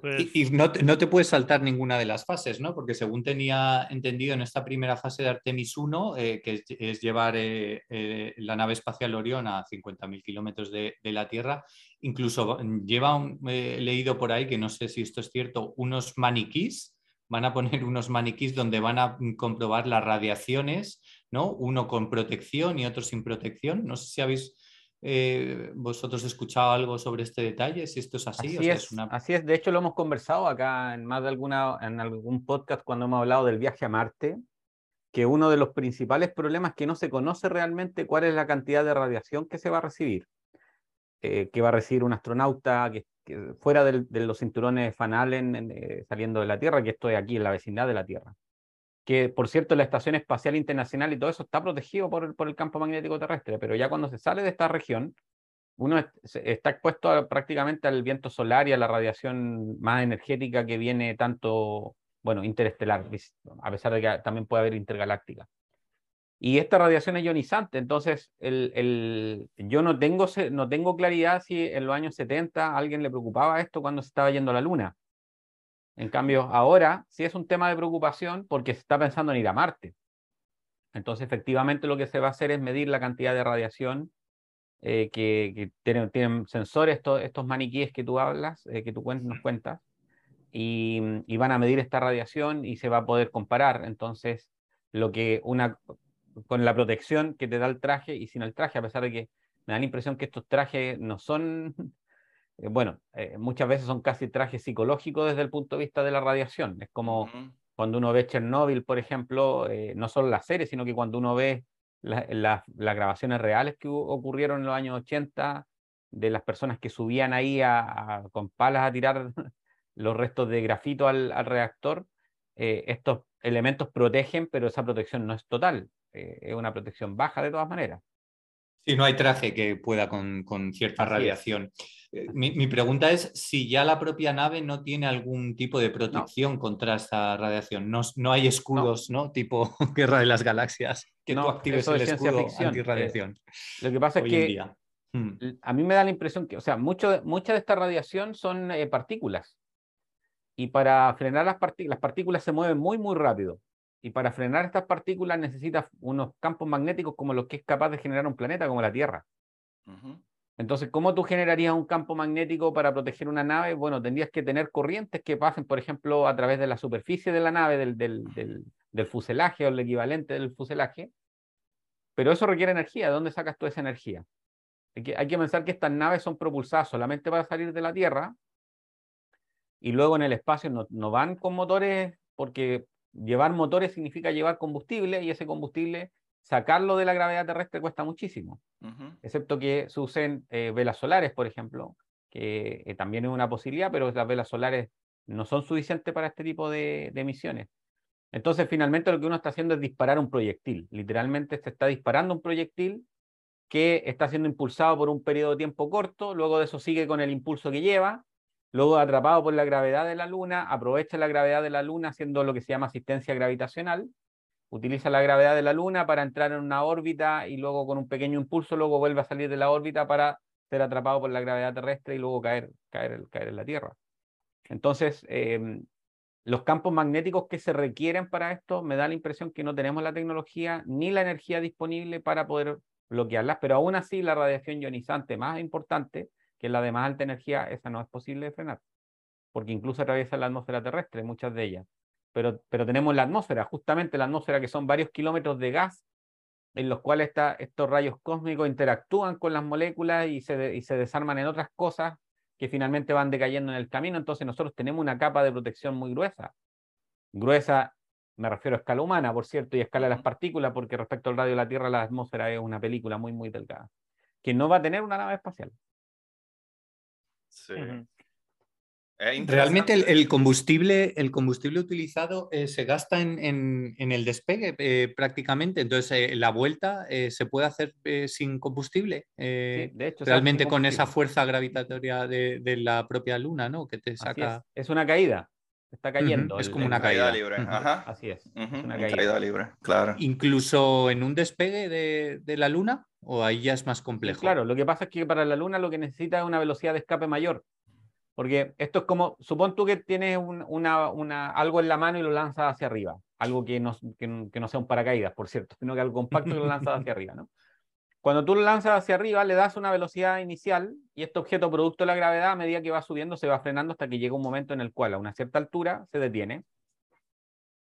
Pues y, no, te, no, te puedes saltar ninguna de las fases, ¿no? Porque según tenía entendido en esta primera fase de Artemis 1, eh, que es, llevar eh, eh, la nave espacial Orión a 50.000 kilómetros de, de, la Tierra, incluso lleva, un, leído por ahí, que no sé si esto es cierto, unos maniquís, van a poner unos maniquís donde van a comprobar las radiaciones, ¿no? Uno con protección y otro sin protección. No sé si habéis eh, ¿Vosotros escuchado algo sobre este detalle? Si esto es así. Así, es, así es, de hecho lo hemos conversado acá en más de alguna, en algún podcast cuando hemos hablado del viaje a Marte, que uno de los principales problemas es que no se conoce realmente cuál es la cantidad de radiación que se va a recibir. eh, que va a recibir un astronauta que, fuera de los cinturones Fanalen eh, saliendo de la Tierra, que estoy aquí en la vecindad de la Tierra. Que, por cierto, la Estación Espacial Internacional y todo eso está protegido por el, por el campo magnético terrestre, pero ya cuando se sale de esta región, uno está expuesto prácticamente al viento solar y a la radiación más energética que viene tanto, bueno, interestelar, a pesar de que también puede haber intergaláctica. Y esta radiación es ionizante, entonces el, el, yo no tengo, no tengo claridad si en los años 70 a alguien le preocupaba esto cuando se estaba yendo a la Luna. En cambio, ahora sí es un tema de preocupación porque se está pensando en ir a Marte. Entonces, efectivamente, lo que se va a hacer es medir la cantidad de radiación eh, que, que tienen, tienen, sensores, estos, estos maniquíes que tú hablas, eh, que tú nos cuentas, y, y, van a medir esta radiación y se va a poder comparar. Entonces, lo que una, con la protección que te da el traje y sin el traje, a pesar de que me da la impresión que estos trajes no son, eh, bueno, eh, muchas veces son casi trajes psicológicos desde el punto de vista de la radiación. Es como cuando uno ve Chernobyl, por ejemplo, eh, no solo la serie, sino que cuando uno ve las grabaciones reales que ocurrieron en los años 80 de las personas que subían ahí con palas a tirar los restos de grafito al, reactor, estos elementos protegen, pero esa protección no es total. Es una protección baja de todas maneras. Sí, no hay traje que pueda con, cierta radiación. Eh, mi, pregunta es si ya la propia nave no tiene algún tipo de protección contra esta radiación. No, no hay escudos, no. Tipo Guerra de las Galaxias, que no, tú actives el escudo antirradiación. Eh, lo que pasa es que hmm. a mí me da la impresión que, o sea, mucho, mucha de esta radiación son partículas. Y para frenar las partículas, las partículas se mueven muy, muy rápido. Y para frenar estas partículas necesitas unos campos magnéticos como los que es capaz de generar un planeta como la Tierra. Entonces, ¿cómo tú generarías un campo magnético para proteger una nave? Bueno, tendrías que tener corrientes que pasen, por ejemplo, a través de la superficie de la nave, del, del, del, fuselaje o el equivalente del fuselaje. Pero eso requiere energía. ¿De dónde sacas toda esa energía? Hay que, hay que pensar que estas naves son propulsadas solamente para salir de la Tierra y luego en el espacio no, no van con motores porque llevar motores significa llevar combustible y ese combustible, sacarlo de la gravedad terrestre cuesta muchísimo, excepto que se usen eh, velas solares, por ejemplo, que eh, también es una posibilidad, pero las velas solares no son suficientes para este tipo de, de misiones. Entonces, finalmente lo que uno está haciendo es disparar un proyectil. Literalmente se está disparando un proyectil que está siendo impulsado por un periodo de tiempo corto, luego de eso sigue con el impulso que lleva, Luego, atrapado por la gravedad de la Luna, aprovecha la gravedad de la Luna haciendo lo que se llama asistencia gravitacional. Utiliza la gravedad de la Luna para entrar en una órbita y luego con un pequeño impulso, luego vuelve a salir de la órbita para ser atrapado por la gravedad terrestre y luego caer, caer, caer en la Tierra. Entonces, em, los campos magnéticos que se requieren para esto, me da la impresión que no tenemos la tecnología ni la energía disponible para poder bloquearlas, pero aún así la radiación ionizante más importante que la de más alta energía, esa no es posible de frenar, porque incluso atraviesa la atmósfera terrestre, muchas de ellas. Pero, pero tenemos la atmósfera, justamente la atmósfera que son varios kilómetros de gas en los cuales está, estos rayos cósmicos interactúan con las moléculas y se, y se desarman en otras cosas que finalmente van decayendo en el camino. Entonces nosotros tenemos una capa de protección muy gruesa. Gruesa, me refiero a escala humana, por cierto, y a escala de las partículas, porque respecto al radio de la Tierra, la atmósfera es una película muy, muy delgada, que no va a tener una nave espacial. Sí. Realmente el, combustible, el combustible utilizado eh, se gasta en, el despegue eh, prácticamente, entonces eh, la vuelta se puede hacer sin combustible. de hecho, realmente con esa fuerza gravitatoria de, la propia luna, ¿no? Que te saca. Es. una caída. Está cayendo. Es como una caída. libre. Así es. una caída. libre, claro. Incluso en un despegue de la luna. ¿O ahí ya es más complejo? Claro, lo que pasa es que para la Luna lo que necesita es una velocidad de escape mayor. Porque esto es como, supón tú que tienes una, algo en la mano y lo lanzas hacia arriba. Algo que no, que, no sea un paracaídas, por cierto, sino que algo compacto lo lanzas hacia arriba. ¿no? Cuando tú lo lanzas hacia arriba, le das una velocidad inicial y este objeto, producto de la gravedad, a medida que va subiendo, se va frenando hasta que llega un momento en el cual a una cierta altura se detiene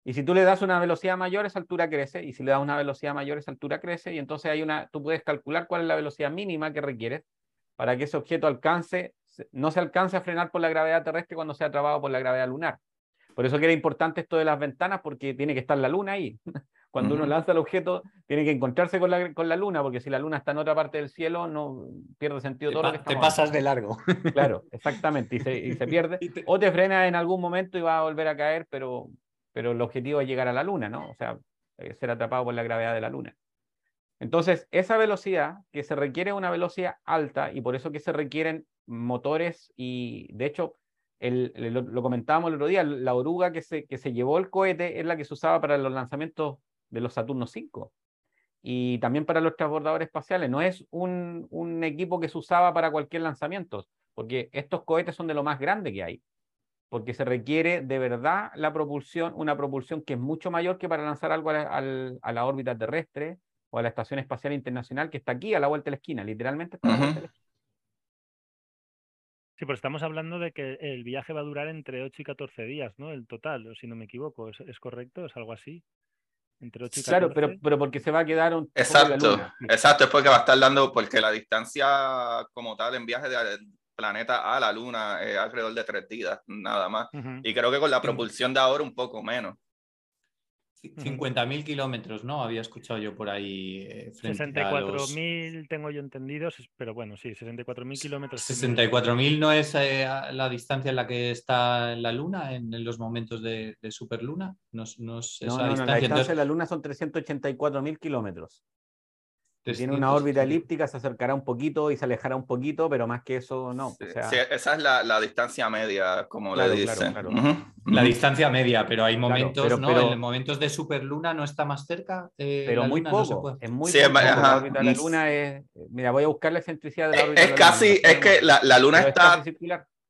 y si tú le das una velocidad mayor, esa altura crece, y si le das una velocidad mayor, esa altura crece, y entonces hay una, tú puedes calcular cuál es la velocidad mínima que requieres para que ese objeto alcance, no se alcance a frenar por la gravedad terrestre cuando sea atrapado por la gravedad lunar. Por eso que era importante esto de las ventanas, porque tiene que estar la luna ahí, cuando uno lanza el objeto, tiene que encontrarse con la, con la luna, porque si la luna está en otra parte del cielo, no pierde sentido todo lo que Te pasas de largo. Claro, exactamente, y se, y se pierde. O te frena en algún momento y va a volver a caer, pero, pero el objetivo es llegar a la luna, ¿no? O sea, ser atrapado por la gravedad de la luna. Entonces, esa velocidad que se requiere una velocidad alta y por eso que se requieren motores y, de hecho, el, lo, comentábamos el otro día, la oruga que se, que se llevó el cohete es la que se usaba para los lanzamientos de los Saturno 5 y también para los transbordadores espaciales. No es un, un, equipo que se usaba para cualquier lanzamiento, porque estos cohetes son de lo más grande que hay, porque se requiere de verdad la propulsión, una propulsión que es mucho mayor que para lanzar algo a la, a la órbita terrestre o a la Estación Espacial Internacional que está aquí a la vuelta de la esquina, literalmente está a la vuelta de la esquina. Sí, pero estamos hablando de que el viaje va a durar entre 8 y 14 días, ¿no? El total, si no me equivoco, ¿es, es correcto? ¿Es algo así? Entre 8 y 14. Claro, pero, pero porque se va a quedar un... Exacto, exacto, es porque va a estar dando, porque la distancia como tal en viaje del planeta a la Luna es alrededor de tres días, nada más. Y creo que con la propulsión de ahora un poco menos. 50.000 kilómetros, ¿no? Había escuchado yo por ahí. Eh, 64.000 tengo yo entendidos, pero bueno, sí, 64.000 kilómetros. 64.000 no es eh, la distancia en la que está la Luna en, los momentos de, superluna. No, no, es esa distancia. la distancia de la Luna son 384.000 kilómetros. Tiene una órbita elíptica, se acercará un poquito y se alejará un poquito, pero más que eso no. esa es la, distancia media, como le dicen. La distancia media, pero hay momentos, ¿no? En momentos de superluna no está más cerca. Eh, pero muy poco. es muy poco. La órbita de la luna es. Mira, voy a buscar la excentricidad de la órbita. Es, casi, es que la, luna está.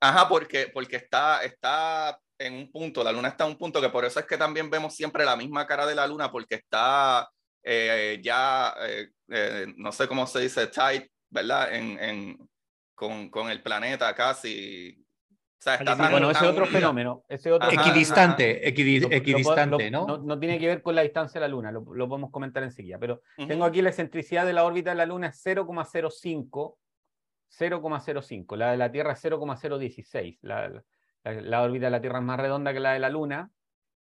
Ajá, porque, porque está, está en un punto, la luna está en un punto que por eso es que también vemos siempre la misma cara de la luna, porque está eh, ya, eh, eh, no sé cómo se dice, tight, ¿verdad? En, en, con, con, el planeta casi. O sea, está tan, bueno, ese otro fenómeno. Ese otro equidistante, equidistante, ¿no? ¿no? tiene que ver con la distancia de la Luna, lo, lo podemos comentar enseguida. Pero tengo aquí la excentricidad de la órbita de la Luna es 0,05. 0,05. La de la Tierra es 0,016. La, la, la, órbita de la Tierra es más redonda que la de la Luna,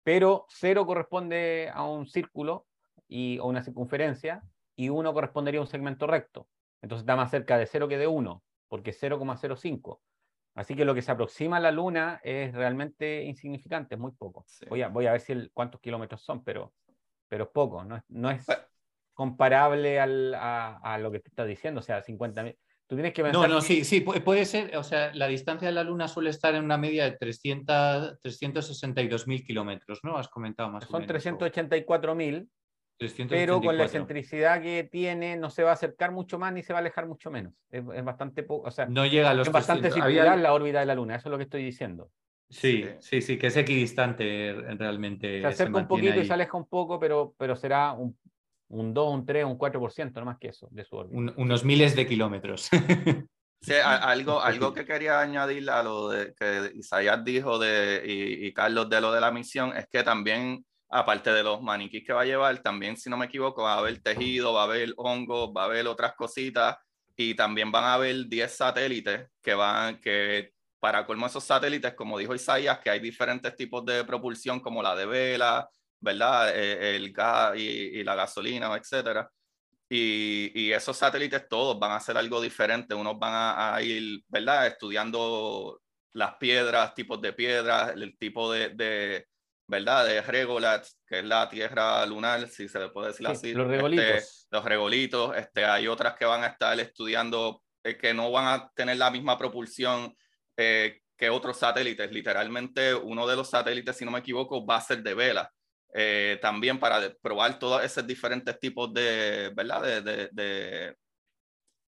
pero 0 corresponde a un círculo y, o una circunferencia, y 1 correspondería a un segmento recto. Entonces está más cerca de 0 que de 1, porque es 0,05. Así que lo que se aproxima a la Luna es realmente insignificante, es muy poco. Voy, a, voy a ver si el, cuántos kilómetros son, pero, pero es poco, no es, no es comparable al, a, a, lo que te estás diciendo, o sea, 50.000. Tú tienes que. No, no, sí, sí, puede ser, o sea, la distancia de la Luna suele estar en una media de 300, 362.000 kilómetros, ¿no? Has comentado más. Son 384.000 pero con la excentricidad que tiene no se va a acercar mucho más ni se va a alejar mucho menos. Es, bastante poco, o sea, no llega a los es bastante circular la órbita de la Luna, eso es lo que estoy diciendo. Sí, sí, sí, que es equidistante realmente. Se acerca un poquito y se aleja un poco, pero, pero será un, un 2, un 3, un 4%, no más que eso, de su órbita. unos miles de kilómetros. Sí, algo, algo que quería añadir a lo de, que Isaías dijo de, y, y Carlos de lo de la misión es que también aparte de los maniquís que va a llevar, también, si no me equivoco, va a haber tejido, va a haber hongos, va a haber otras cositas y también van a haber 10 satélites que van, que para colmo esos satélites, como dijo Isaías, que hay diferentes tipos de propulsión como la de vela, ¿verdad? Eh, el gas y, la gasolina, etcétera. Y, y, esos satélites todos van a hacer algo diferente. Unos van a, ir, ¿verdad? Estudiando las piedras, tipos de piedras, el tipo de ¿verdad? De Regolat, que es la tierra lunar, si se le puede decir así. Los regolitos. Este, los regolitos. Este, hay otras que van a estar estudiando eh, que no van a tener la misma propulsión eh, que otros satélites. Literalmente, uno de los satélites, si no me equivoco, va a ser de vela. Eh, también para probar todos esos diferentes tipos de, ¿verdad? De, de, de,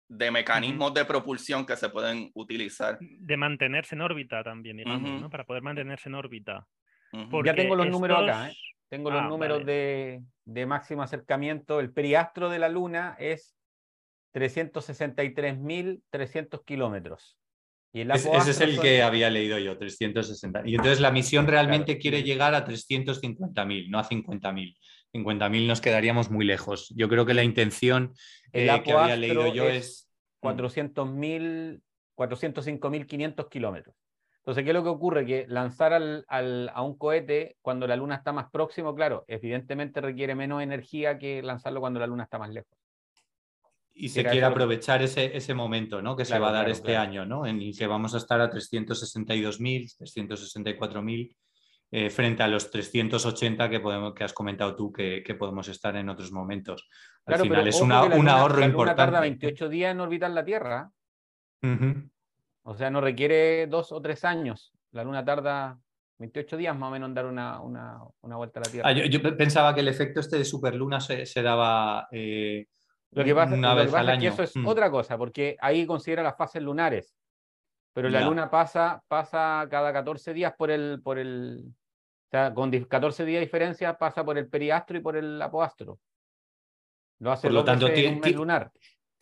de mecanismos de propulsión que se pueden utilizar. De mantenerse en órbita también, digamos, ¿no? Para poder mantenerse en órbita ya tengo los números acá, ¿eh? tengo los ah, números de, máximo acercamiento. El periastro de la Luna es 363.300 kilómetros. Y el ese es el que había leído yo, 360. Y entonces la misión realmente quiere llegar a 350.000, no a 50.000. 50.000 nos quedaríamos muy lejos. Yo creo que la intención eh, que había leído yo es... 400.000, 405.500 kilómetros. Entonces, ¿qué es lo que ocurre? Que lanzar al, a un cohete cuando la Luna está más próximo, claro, evidentemente requiere menos energía que lanzarlo cuando la Luna está más lejos. Y se quiere aprovechar ese, ese, momento ¿no? que se va a dar este año, ¿no? en el que vamos a estar a 362.000, 364.000 eh, frente a los 380 que, podemos, que has comentado tú que, podemos estar en otros momentos. Al final es una, un ahorro la importante. tarda 28 días en orbitar la Tierra. O sea, no requiere dos o tres años. La Luna tarda 28 días más o menos en dar una, vuelta a la Tierra. Ah, yo, pensaba que el efecto este de superluna se, se daba eh, lo que pasa, una vez al año. Es que eso es mm. otra cosa, porque ahí considera las fases lunares. Pero la Luna pasa, pasa cada 14 días por el, por el, sea, con 14 días de diferencia pasa por el periastro y por el apoastro. Lo hace por lo tanto, un lunar.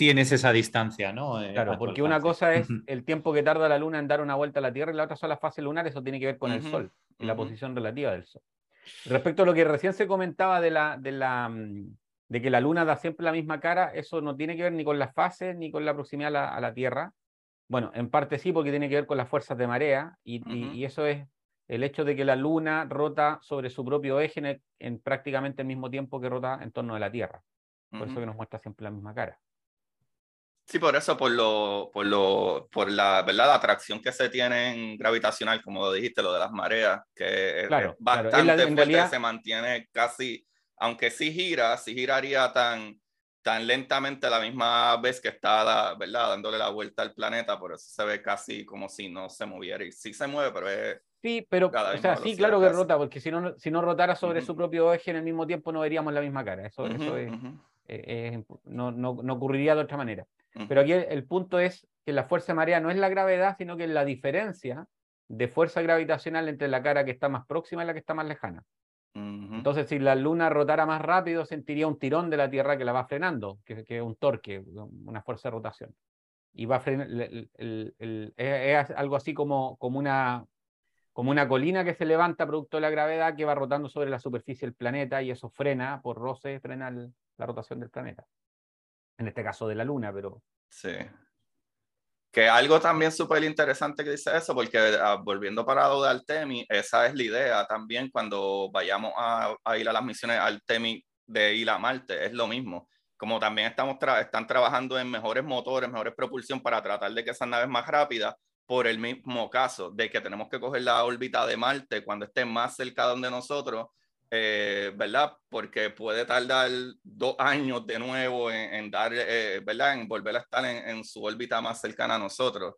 Tienes esa distancia, ¿no? Eh, claro, porque una cosa es el tiempo que tarda la Luna en dar una vuelta a la Tierra y la otra son las fases lunares, eso tiene que ver con el Sol y la posición relativa del Sol. Respecto a lo que recién se comentaba de, la, de, la, mm, de que la Luna da siempre la misma cara, eso no tiene que ver ni con las fases ni con la proximidad a la, Tierra. Bueno, en parte sí, porque tiene que ver con las fuerzas de marea y, y eso es el hecho de que la Luna rota sobre su propio eje en, prácticamente el mismo tiempo que rota en torno de la Tierra. Por eso que nos muestra siempre la misma cara. Sí, por eso, por lo, por lo, por la verdad, la atracción que se tiene gravitacional, como dijiste, lo de las mareas, que es bastante fuerte, se mantiene casi, aunque sí gira, sí giraría tan, tan lentamente la misma vez que está, ¿verdad? Dándole la vuelta al planeta, por eso se ve casi como si no se moviera. Y sí se mueve, pero es Sí, pero, o sea, sí, claro que rota, porque si no, si no rotara sobre su propio eje en el mismo tiempo no veríamos la misma cara. Eso, eso es, eh, no, no, no, ocurriría de otra manera. Pero aquí el, punto es que la fuerza de marea no es la gravedad, sino que es la diferencia de fuerza gravitacional entre la cara que está más próxima y la que está más lejana. Entonces, si la Luna rotara más rápido, sentiría un tirón de la Tierra que la va frenando, que, que es un torque, una fuerza de rotación. Y va a frenar, es, algo así como, como una, como una colina que se levanta producto de la gravedad que va rotando sobre la superficie del planeta y eso frena, por roce, frena la rotación del planeta. En este caso de la Luna, pero... Sí. Que algo también súper interesante que dice eso, porque ah, volviendo para lo de Artemis, esa es la idea también cuando vayamos a, ir a las misiones Artemis de ir a Marte, es lo mismo. Como también estamos están trabajando en mejores motores, mejores propulsión para tratar de que esas naves más rápidas, por el mismo caso de que tenemos que coger la órbita de Marte cuando esté más cerca de nosotros, eh, ¿verdad? Porque puede tardar dos años de nuevo en, dar, eh, ¿verdad? En volver a estar en, su órbita más cercana a nosotros.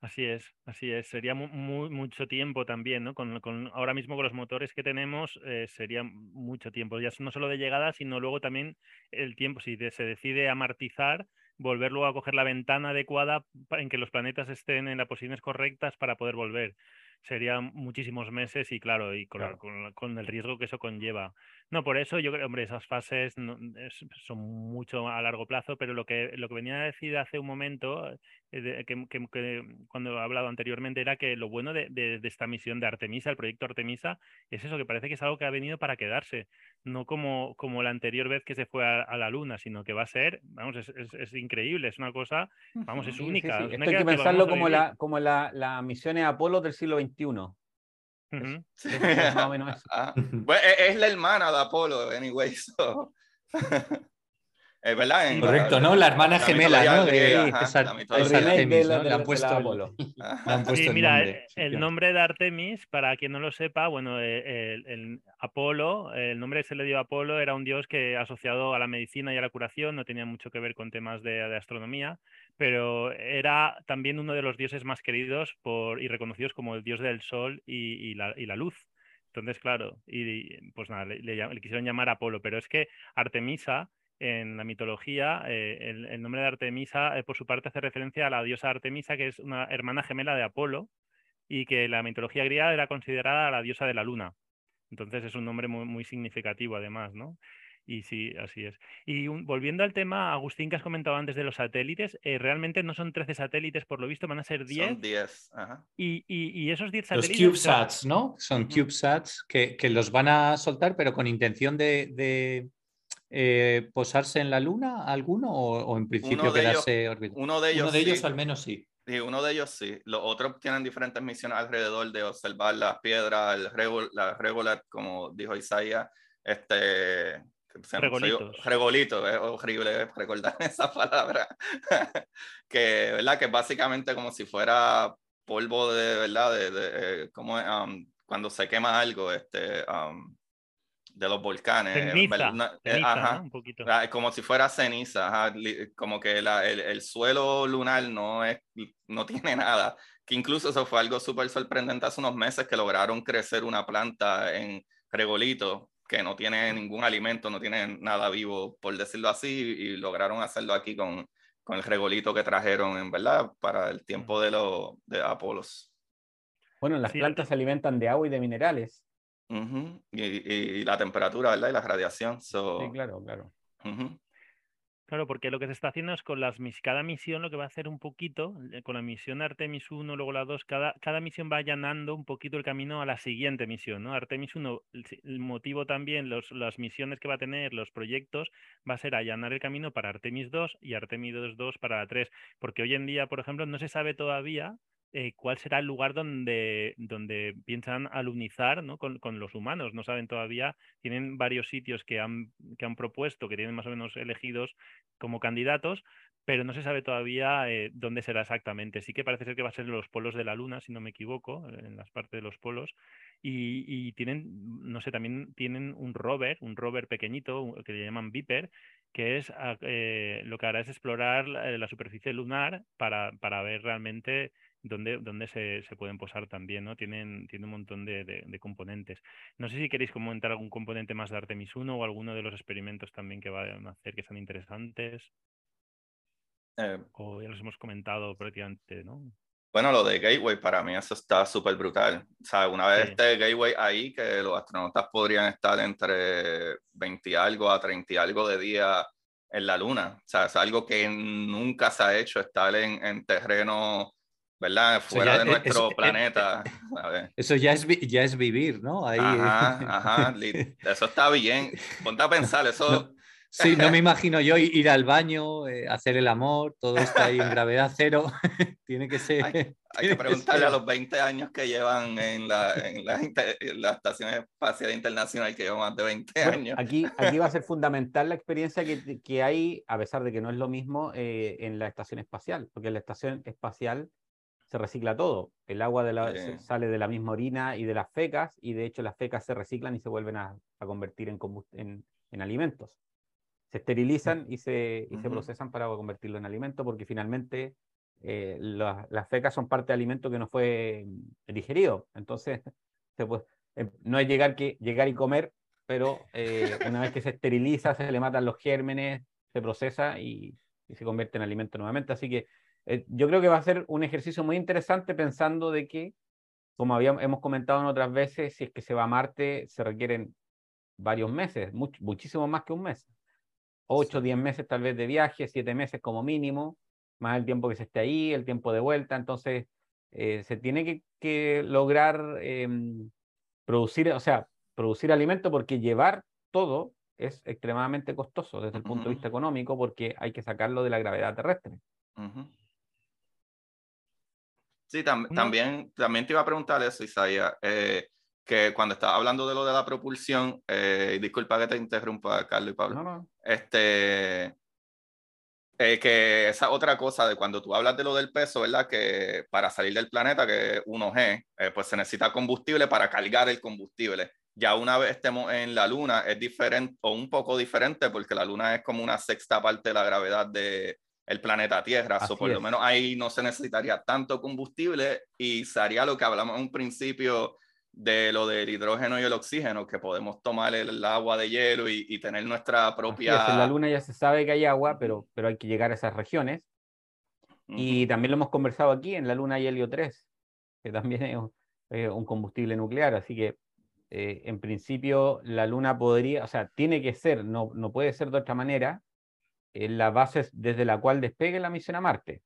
Así es, así es. Sería mucho tiempo también, ¿no? Con, ahora mismo con los motores que tenemos, eh, sería mucho tiempo. Ya no solo de llegada, sino luego también el tiempo, si se decide amartizar, volver luego a coger la ventana adecuada en que los planetas estén en las posiciones correctas para poder volver. Serían muchísimos meses y claro, y con, el riesgo que eso conlleva. No, por eso yo creo, hombre, esas fases son mucho a largo plazo, pero lo que, lo que venía a decir hace un momento, eh, que, cuando he hablado anteriormente, era que lo bueno de, esta misión de Artemisa, el proyecto Artemisa, es eso, que parece que es algo que ha venido para quedarse, no como, como la anterior vez que se fue a, la Luna, sino que va a ser, vamos, es, es, increíble, es una cosa, vamos, es única. hay que pensarlo como, la, como la, la misión Apolo del siglo XXI. es, más o menos eso. Ah, pues, e, es, la hermana de Apolo, anyway. So. Es verdad. Correcto, ¿no? La hermana gemela, ¿no? De, Artemis, ¿no? Le han puesto Apolo. Sí, mira, el nombre de Artemis, para quien no lo sepa, bueno, eh, el, Apolo, el nombre se le dio a Apolo, era un dios que asociado a la medicina y a la curación, no tenía mucho que ver con temas de, de astronomía, pero era también uno de los dioses más queridos por, y reconocidos como el dios del sol y, la, luz. Entonces, claro, y, pues nada, le, quisieron llamar Apolo, pero es que Artemisa en la mitología, eh, el, nombre de Artemisa, eh, por su parte, hace referencia a la diosa Artemisa, que es una hermana gemela de Apolo, y que la mitología griega era considerada la diosa de la luna. Entonces es un nombre muy significativo, además, ¿no? Y sí, así es. Y volviendo al tema, Agustín, que has comentado antes de los satélites, eh, realmente no son 13 satélites, por lo visto, van a ser 10. Son 10, Y, y, esos 10 satélites. Los CubeSats, ¿no? Son CubeSats que, que, los van a soltar, pero con intención de eh, posarse en la Luna alguno o, en principio quedarse Uno de ellos, uno de ellos al menos sí. Uno de ellos sí. Los otros tienen diferentes misiones alrededor de observar las piedras, el la regular, como dijo Isaías, este, Regolitos. Regolito, es horrible recordar esa palabra. que, ¿verdad? Que básicamente como si fuera polvo de, ¿verdad? De, de eh, como um, cuando se quema algo, este, um, de los volcanes. Ceniza, eh, ajá, un poquito. Ah, como si fuera ceniza, como que la, el, el, suelo lunar no, es, no tiene nada. Que incluso eso fue algo súper sorprendente hace unos meses que lograron crecer una planta en Regolito que no tiene ningún alimento, no tiene nada vivo, por decirlo así, y lograron hacerlo aquí con, con el regolito que trajeron, en verdad, para el tiempo de los de Apolos. Bueno, las plantas se alimentan de agua y de minerales. y, y, la temperatura, ¿verdad? Y la radiación. Sí, claro, claro. Claro, porque lo que se está haciendo es con las cada misión lo que va a hacer un poquito, eh, con la misión Artemis 1, luego la 2, cada, cada misión va allanando un poquito el camino a la siguiente misión, ¿no? Artemis 1, el, motivo también, los, las misiones que va a tener, los proyectos, va a ser allanar el camino para Artemis 2 y Artemis 2 para la 3, porque hoy en día, por ejemplo, no se sabe todavía eh, cuál será el lugar donde, donde piensan alunizar ¿no? con, con, los humanos. No saben todavía, tienen varios sitios que han, que han propuesto, que tienen más o menos elegidos como candidatos, pero no se sabe todavía eh, dónde será exactamente. Sí que parece ser que va a ser en los polos de la Luna, si no me equivoco, en las partes de los polos. Y, y tienen, no sé, también tienen un rover, un rover pequeñito que le llaman Viper, que es ah, eh, lo que hará es explorar la, la superficie lunar para, para ver realmente donde, se, se, pueden posar también, ¿no? Tienen, tienen un montón de, de, componentes. No sé si queréis comentar algún componente más de Artemis 1 o alguno de los experimentos también que van a hacer que sean interesantes. Eh, o ya los hemos comentado prácticamente, ¿no? Bueno, lo de Gateway para mí eso está súper brutal. O sea, una vez este Gateway ahí, que los astronautas podrían estar entre 20 y algo a 30 y algo de día en la Luna. O sea, es algo que nunca se ha hecho, estar en, en terreno ¿verdad? Fuera de nuestro planeta. Eso ya es, ya es vivir, ¿no? Ahí... Ajá, ajá, eso está bien. Ponte a pensar, eso... sí, no me imagino yo ir al baño, eh, hacer el amor, todo está ahí en gravedad cero. tiene que ser... Hay, que preguntarle a los 20 años que llevan en la, en la, Estación Espacial Internacional, que llevan más de 20 años. Aquí, aquí va a ser fundamental la experiencia que, que hay, a pesar de que no es lo mismo, eh, en la Estación Espacial, porque en la Estación Espacial se recicla todo. El agua de la, sale de la misma orina y de las fecas, y de hecho las fecas se reciclan y se vuelven a, convertir en, en, en, alimentos. Se esterilizan y se, y se procesan para convertirlo en alimento, porque finalmente eh, las fecas son parte de alimento que no fue mm, digerido. Entonces, se puede, eh, no es llegar, que, llegar y comer, pero eh, una vez que se esteriliza, se le matan los gérmenes, se procesa y, y se convierte en alimento nuevamente. Así que eh, yo creo que va a ser un ejercicio muy interesante pensando de que, como habíamos, hemos comentado en otras veces, si es que se va a Marte, se requieren varios meses, muchísimo más que un mes. Ocho, diez meses tal vez de viaje, siete meses como mínimo, más el tiempo que se esté ahí, el tiempo de vuelta. Entonces, eh, se tiene que, lograr em, producir, o sea, producir alimento porque llevar todo es extremadamente costoso desde el punto de vista económico porque hay que sacarlo de la gravedad terrestre. Sí, también, también te iba a preguntar eso, Isaías, eh, que cuando estaba hablando de lo de la propulsión, eh, disculpa que te interrumpa, Carlos y Pablo, este, eh, que esa otra cosa de cuando tú hablas de lo del peso, ¿verdad? Que para salir del planeta, que 1G, pues se necesita combustible para cargar el combustible. Ya una vez estemos en la Luna es diferente o un poco diferente porque la Luna es como una sexta parte de la gravedad de, el planeta Tierra. o por lo menos ahí no se necesitaría tanto combustible y sería lo que hablamos en un principio de lo del hidrógeno y el oxígeno, que podemos tomar el, agua de hielo y, tener nuestra propia... en la Luna ya se sabe que hay agua, pero, pero hay que llegar a esas regiones. Y también lo hemos conversado aquí, en la Luna hay helio 3, que también es un combustible nuclear, así que eh, en principio la Luna podría, o sea, tiene que ser, no, no puede ser de otra manera, la base desde la cual despegue la misión a Marte.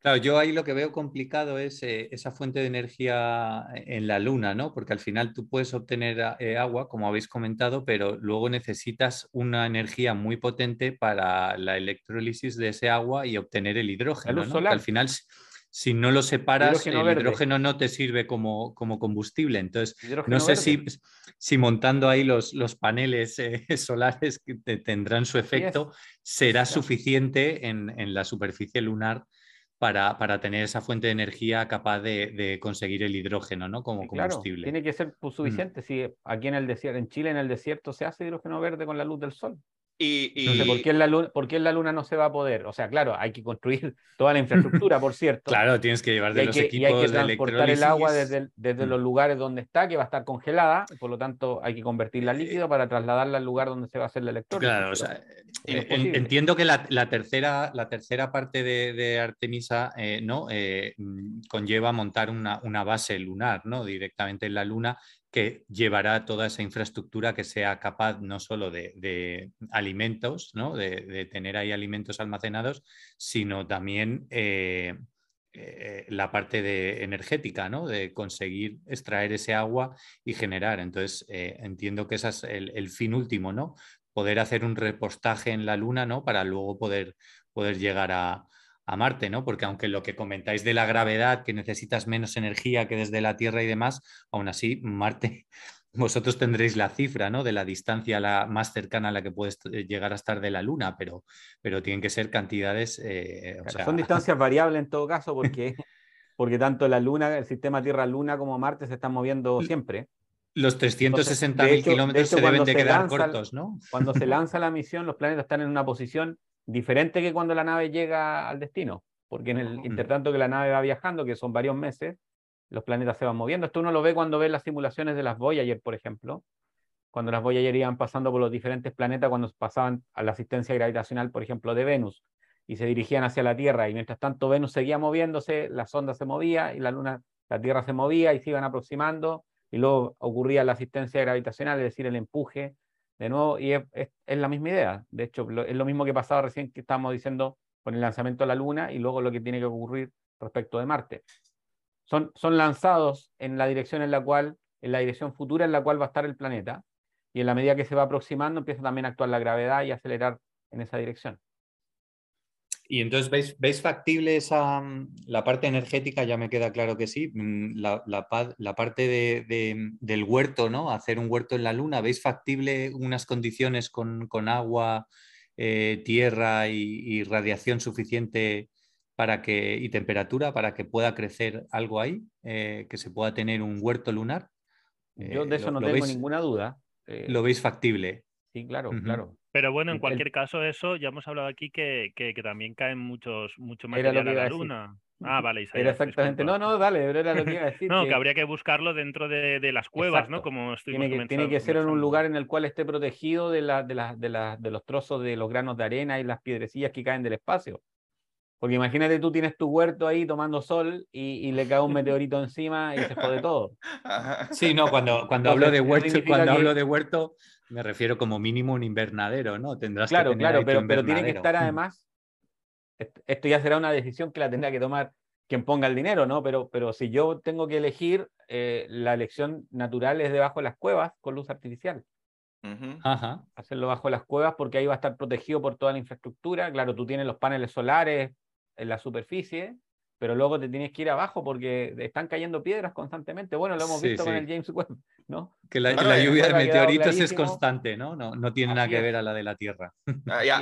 Claro, yo ahí lo que veo complicado es eh, esa fuente de energía en la luna, ¿no? Porque al final tú puedes obtener eh, agua, como habéis comentado, pero luego necesitas una energía muy potente para la electrólisis de ese agua y obtener el hidrógeno, ¿no? al final si no lo separas, el hidrógeno no te sirve como, como combustible. Entonces, no sé si, si, montando ahí los, los paneles eh, solares que tendrán su efecto, será suficiente en, en, la superficie lunar para, para, tener esa fuente de energía capaz de, de conseguir el hidrógeno ¿no? como combustible. tiene que ser pues, mm. suficiente. Si aquí en el desierto, en Chile, en el desierto, se hace hidrógeno verde con la luz del sol. Y, ¿por, qué en la luna, ¿por qué en la Luna no se va a poder? O sea, claro, hay que construir toda la infraestructura, por cierto. claro, tienes que llevar de los equipos y hay que transportar el agua desde, desde mm. los lugares donde está, que va a estar congelada, por lo tanto hay que convertirla en líquido para trasladarla al lugar donde se va a hacer la electrólisis. Claro, o sea, entiendo que la, la, tercera, la tercera parte de, de Artemisa eh, ¿no? Eh, mm, conlleva montar una, una base lunar ¿no? directamente en la Luna que llevará toda esa infraestructura que sea capaz no solo de, alimentos, ¿no? de, tener ahí alimentos almacenados, sino también eh, eh, la parte de energética, ¿no? de conseguir extraer ese agua y generar. Entonces, eh, entiendo que ese es el, el, fin último, ¿no? poder hacer un repostaje en la Luna ¿no? para luego poder, poder llegar a, a Marte, ¿no? Porque aunque lo que comentáis de la gravedad, que necesitas menos energía que desde la Tierra y demás, aún así, Marte, vosotros tendréis la cifra, ¿no? De la distancia la más cercana a la que puedes eh, llegar a estar de la Luna, pero, pero tienen que ser cantidades... Eh, son distancias variables en todo caso, porque, porque tanto la Luna, el sistema Tierra-Luna como Marte se están moviendo siempre. Los 360.000 kilómetros se deben de quedar cortos, ¿no? Cuando se lanza la misión, los planetas están en una posición diferente que cuando la nave llega al destino, porque en el intertanto que la nave va viajando, que son varios meses, los planetas se van moviendo. Esto uno lo ve cuando ve las simulaciones de las Voyager, por ejemplo, cuando las Voyager iban pasando por los diferentes planetas, cuando pasaban a la asistencia gravitacional, por ejemplo, de Venus, y se dirigían hacia la Tierra, y mientras tanto Venus seguía moviéndose, la sonda se movía y la Luna, la Tierra se movía y se iban aproximando, y luego ocurría la asistencia gravitacional, es decir, el empuje de nuevo, y es, la misma idea. De hecho, es lo mismo que pasaba recién que estábamos diciendo con el lanzamiento a la Luna y luego lo que tiene que ocurrir respecto de Marte. Son, son lanzados en la dirección en la cual, en la dirección futura en la cual va a estar el planeta, y en la medida que se va aproximando empieza también a actuar la gravedad y acelerar en esa dirección. Y entonces, ¿veis, ¿veis factible esa, mm, la parte energética? Ya me queda claro que sí. Mm, la, la, parte de, del huerto, ¿no? Hacer un huerto en la luna. ¿Veis factible unas condiciones con, con agua, eh, tierra y, radiación suficiente para que, y temperatura para que pueda crecer algo ahí? Eh, que se pueda tener un huerto lunar. Yo de eh, eso no tengo ninguna duda. ¿Lo veis factible? Sí, claro, claro. Pero bueno, en cualquier caso, eso ya hemos hablado aquí que, que, también caen muchos, mucho material a la luna. Ah, vale, Isaías, exactamente. No, no, dale, pero era lo que iba a decir. no, que... habría que buscarlo dentro de, de las cuevas, ¿no? Como tiene que, tiene que ser en un lugar en el cual esté protegido de, la, de, la, de, la, de los trozos de los granos de arena y las piedrecillas que caen del espacio. Porque imagínate tú tienes tu huerto ahí tomando sol y, y le cae un meteorito encima y se jode todo. Sí, no, cuando, cuando hablo de huerto, cuando hablo de huerto, me refiero como mínimo un invernadero, ¿no? Tendrás claro, que tener claro, pero, pero tiene que estar además, esto ya será una decisión que la tendrá que tomar quien ponga el dinero, ¿no? Pero, pero si yo tengo que elegir, eh, la elección natural es debajo de las cuevas con luz artificial. Hacerlo bajo las cuevas porque ahí va a estar protegido por toda la infraestructura. Claro, tú tienes los paneles solares en la superficie, pero luego te tienes que ir abajo porque están cayendo piedras constantemente. Bueno, lo hemos visto con el James Webb, ¿no? Que la, lluvia de meteoritos es constante, ¿no? No, no tiene nada que ver a la de la Tierra.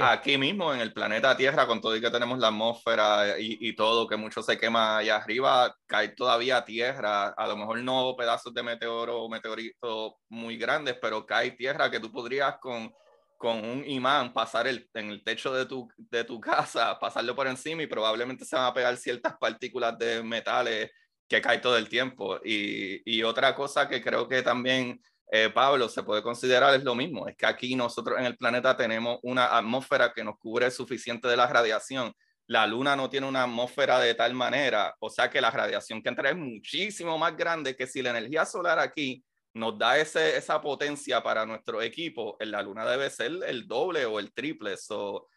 Aquí mismo, en el planeta Tierra, con todo y que tenemos la atmósfera y, y, todo, que mucho se quema allá arriba, cae todavía tierra. A lo mejor no pedazos de meteoro o meteoritos muy grandes, pero cae tierra que tú podrías con con un imán pasar el, en el techo de tu, de tu casa, pasarlo por encima y probablemente se van a pegar ciertas partículas de metales que caen todo el tiempo. Y, y otra cosa que creo que también, eh, Pablo, se puede considerar es lo mismo, es que aquí nosotros en el planeta tenemos una atmósfera que nos cubre suficiente de la radiación. La luna no tiene una atmósfera de tal manera, o sea que la radiación que entra es muchísimo más grande que si la energía solar aquí nos da ese, esa potencia para nuestro equipo, en la luna debe ser el doble o el triple. So, O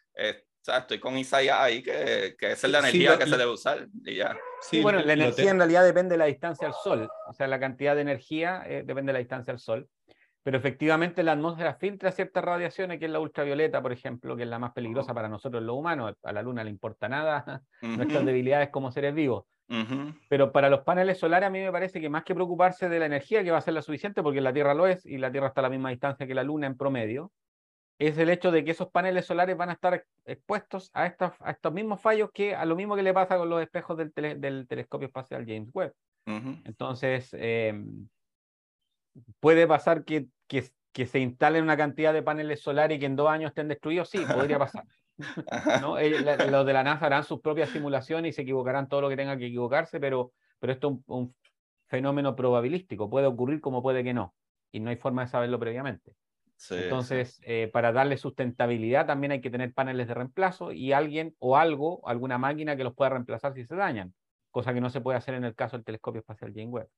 sea, estoy con Isaías ahí, que, que esa es la energía que se debe usar y ya. Sí, bueno, la energía en realidad depende de la distancia al Sol. O sea, la cantidad de energía eh, depende de la distancia al Sol. Pero efectivamente la atmósfera filtra ciertas radiaciones, que es la ultravioleta, por ejemplo, que es la más peligrosa para nosotros los humanos. A la Luna le importa nada nuestras debilidades como seres vivos. Pero para los paneles solares a mí me parece que más que preocuparse de la energía, que va a ser la suficiente, porque la Tierra lo es, y la Tierra está a la misma distancia que la Luna en promedio, es el hecho de que esos paneles solares van a estar expuestos a, estos, a estos mismos fallos que a lo mismo que le pasa con los espejos del, del telescopio espacial James Webb. Entonces, em, puede pasar que, que, que, se instalen una cantidad de paneles solares y que en dos años estén destruidos. Sí, podría pasar. ¿No? los de la NASA harán sus propias simulaciones y se equivocarán todo lo que tenga que equivocarse, pero, pero esto es un, un fenómeno probabilístico. Puede ocurrir como puede que no. Y no hay forma de saberlo previamente. Entonces, eh, para darle sustentabilidad también hay que tener paneles de reemplazo y alguien o algo, alguna máquina que los pueda reemplazar si se dañan, cosa que no se puede hacer en el caso del telescopio espacial James Webb.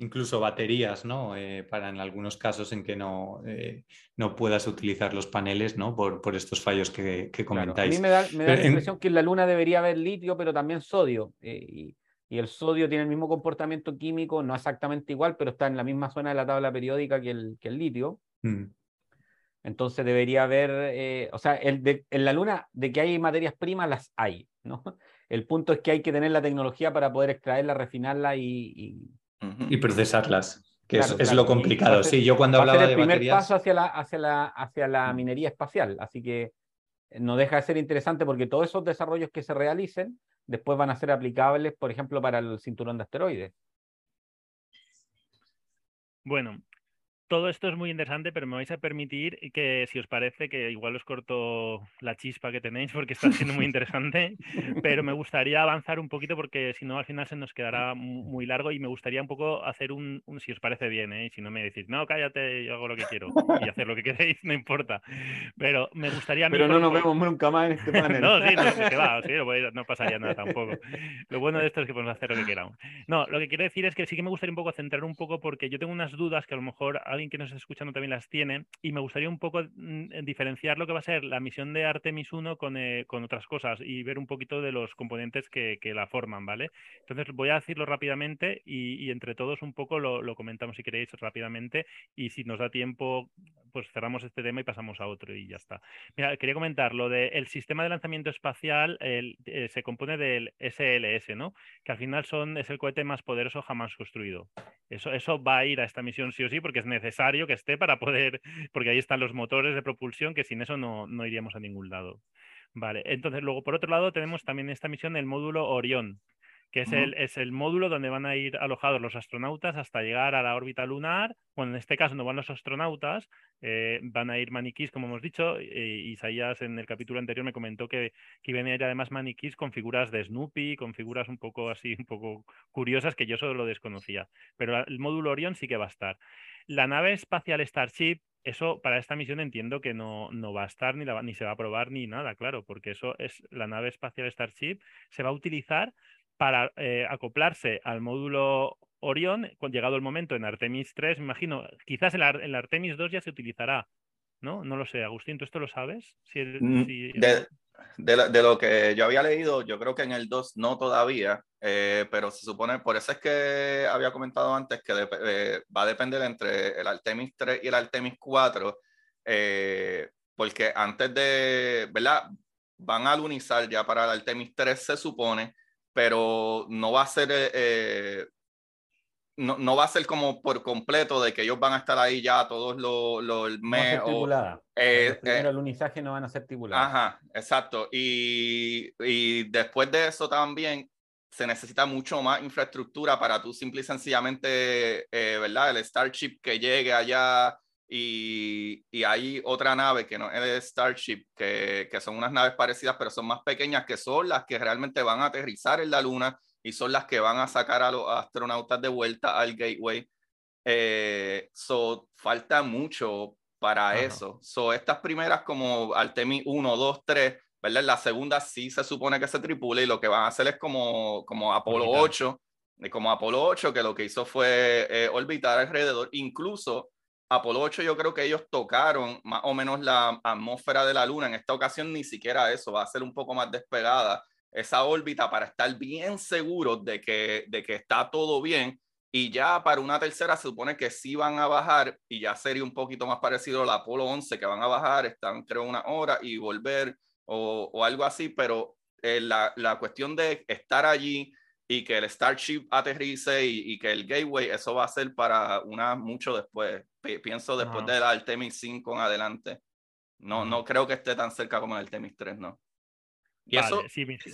Incluso baterías, ¿no? Eh, para en algunos casos en que no, eh, no puedas utilizar los paneles, ¿no? Por, por estos fallos que, que comentáis. A mí me da, me da la impresión que en la Luna debería haber litio, pero también sodio. y, y el sodio tiene el mismo comportamiento químico, no exactamente igual, pero está en la misma zona de la tabla periódica que el, que el litio. Mm. Entonces debería haber, eh, o sea, el en la Luna de que hay materias primas, las hay, ¿no? El punto es que hay que tener la tecnología para poder extraerla, refinarla y... Y, procesarlas, que es, lo complicado. sí, yo cuando hablaba de el primer paso hacia la, hacia, la, hacia la minería espacial, así que no deja de ser interesante porque todos esos desarrollos que se realicen después van a ser aplicables, por ejemplo, para el cinturón de asteroides. Bueno, todo esto es muy interesante, pero me vais a permitir que, si os parece, que igual os corto la chispa que tenéis porque está siendo muy interesante, pero me gustaría avanzar un poquito porque si no al final se nos quedará muy largo y me gustaría un poco hacer un, si os parece bien, ¿eh? si no me decís, no, cállate, yo hago lo que quiero y hacer lo que queréis, no importa, pero me gustaría... Pero no nos vemos nunca más en este panel. no, sí, no, va, sí, no pasaría nada tampoco. Lo bueno de esto es que podemos hacer lo que queramos. No, lo que quiero decir es que sí que me gustaría un poco centrar un poco porque yo tengo unas dudas que a lo mejor que nos está escuchando también las tiene, y me gustaría un poco mm, diferenciar lo que va a ser la misión de Artemis 1 eh, con, otras cosas y ver un poquito de los componentes que, la forman, ¿vale? Entonces voy a decirlo rápidamente y, entre todos un poco lo, comentamos si queréis rápidamente y si nos da tiempo, pues cerramos este tema y pasamos a otro y ya está. Mira, quería comentar lo del sistema de lanzamiento espacial eh, se compone del SLS, ¿no? Que al final son, es el cohete más poderoso jamás construido. Eso, eso va a ir a esta misión sí o sí porque es necesario que esté para poder, porque ahí están los motores de propulsión que sin eso no, no iríamos a ningún lado. Vale, entonces luego por otro lado tenemos también esta misión el módulo Orión, que es, el, es el módulo donde van a ir alojados los astronautas hasta llegar a la órbita lunar. Bueno, en este caso no van los astronautas, eh, van a ir maniquís, como hemos dicho. Isaías en el capítulo anterior me comentó que, que iban a ir además maniquís con figuras de Snoopy, con figuras un poco así, un poco curiosas que yo solo lo desconocía. Pero el módulo Orión sí que va a estar. La nave espacial Starship eso para esta misión entiendo que no, no va a estar ni, la, ni se va a probar ni nada, claro, porque eso es la nave espacial Starship, se va a utilizar para eh, acoplarse al módulo Orión, llegado el momento en Artemis 3, me imagino, quizás en la, Artemis 2 ya se utilizará, ¿no? No lo sé, Agustín, ¿tú esto lo sabes? Mm, de, lo que yo había leído, yo creo que en el 2 no todavía, eh, pero se supone, por eso es que había comentado antes que eh, va a depender entre el Artemis 3 y el Artemis 4, porque antes de, ¿verdad? Van a lunizar ya para el Artemis 3, se supone, pero no va a ser, eh, eh, no, no, va a ser como por completo de que ellos van a estar ahí ya todos los, los mes. No eh, el alunizaje no van a ser tripuladas. Ajá, exacto. Y, y después de eso también se necesita mucho más infraestructura para tú simple y sencillamente, ¿verdad? El Starship que llegue allá y, y, hay otra nave que no es Starship, que, que, son unas naves parecidas, pero son más pequeñas, que son las que realmente van a aterrizar en la Luna y son las que van a sacar a los astronautas de vuelta al Gateway. Eh, so, falta mucho para eso. So, estas primeras como Artemis 1, 2, 3, ¿verdad? La segunda sí se supone que se tripule y lo que van a hacer es como, como Apolo 8, como Apolo 8, que lo que hizo fue eh, orbitar alrededor, incluso Apolo 8 yo creo que ellos tocaron más o menos la atmósfera de la Luna. En esta ocasión ni siquiera eso, va a ser un poco más despegada esa órbita para estar bien seguros de que, de que está todo bien. Y ya para una tercera se supone que sí van a bajar y ya sería un poquito más parecido al Apolo 11 que van a bajar, están creo una hora y volver o, o algo así, pero eh, la, la, cuestión de estar allí y que el Starship aterrice y, y, que el Gateway, eso va a ser para una mucho después. Pienso después de la Artemis 5 en adelante. No, no creo que esté tan cerca como el Artemis 3, ¿no? Y eso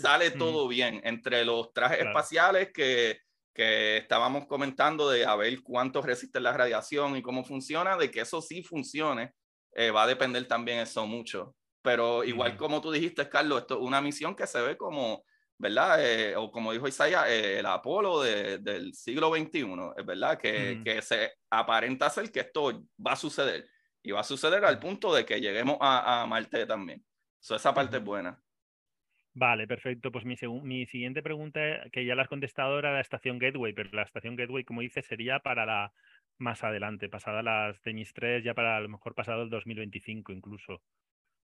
sale todo bien entre los trajes espaciales que, que estábamos comentando de a ver cuánto resiste la radiación y cómo funciona, de que eso sí funcione, eh, va a depender también eso mucho. Pero igual como tú dijiste, Carlos, esto es una misión que se ve como, ¿verdad? Eh, o como dijo Isaiah, eh, el Apolo del siglo XXI, verdad, que, que se aparenta ser que esto va a suceder. Y va a suceder al punto de que lleguemos a, a Marte también. So, esa parte es buena. Vale, perfecto. Pues mi, mi siguiente pregunta, que ya la has contestado, era la estación Gateway, pero la estación Gateway, como dices, sería para la más adelante, pasada las Temis 3, ya para a lo mejor pasado el 2025 incluso.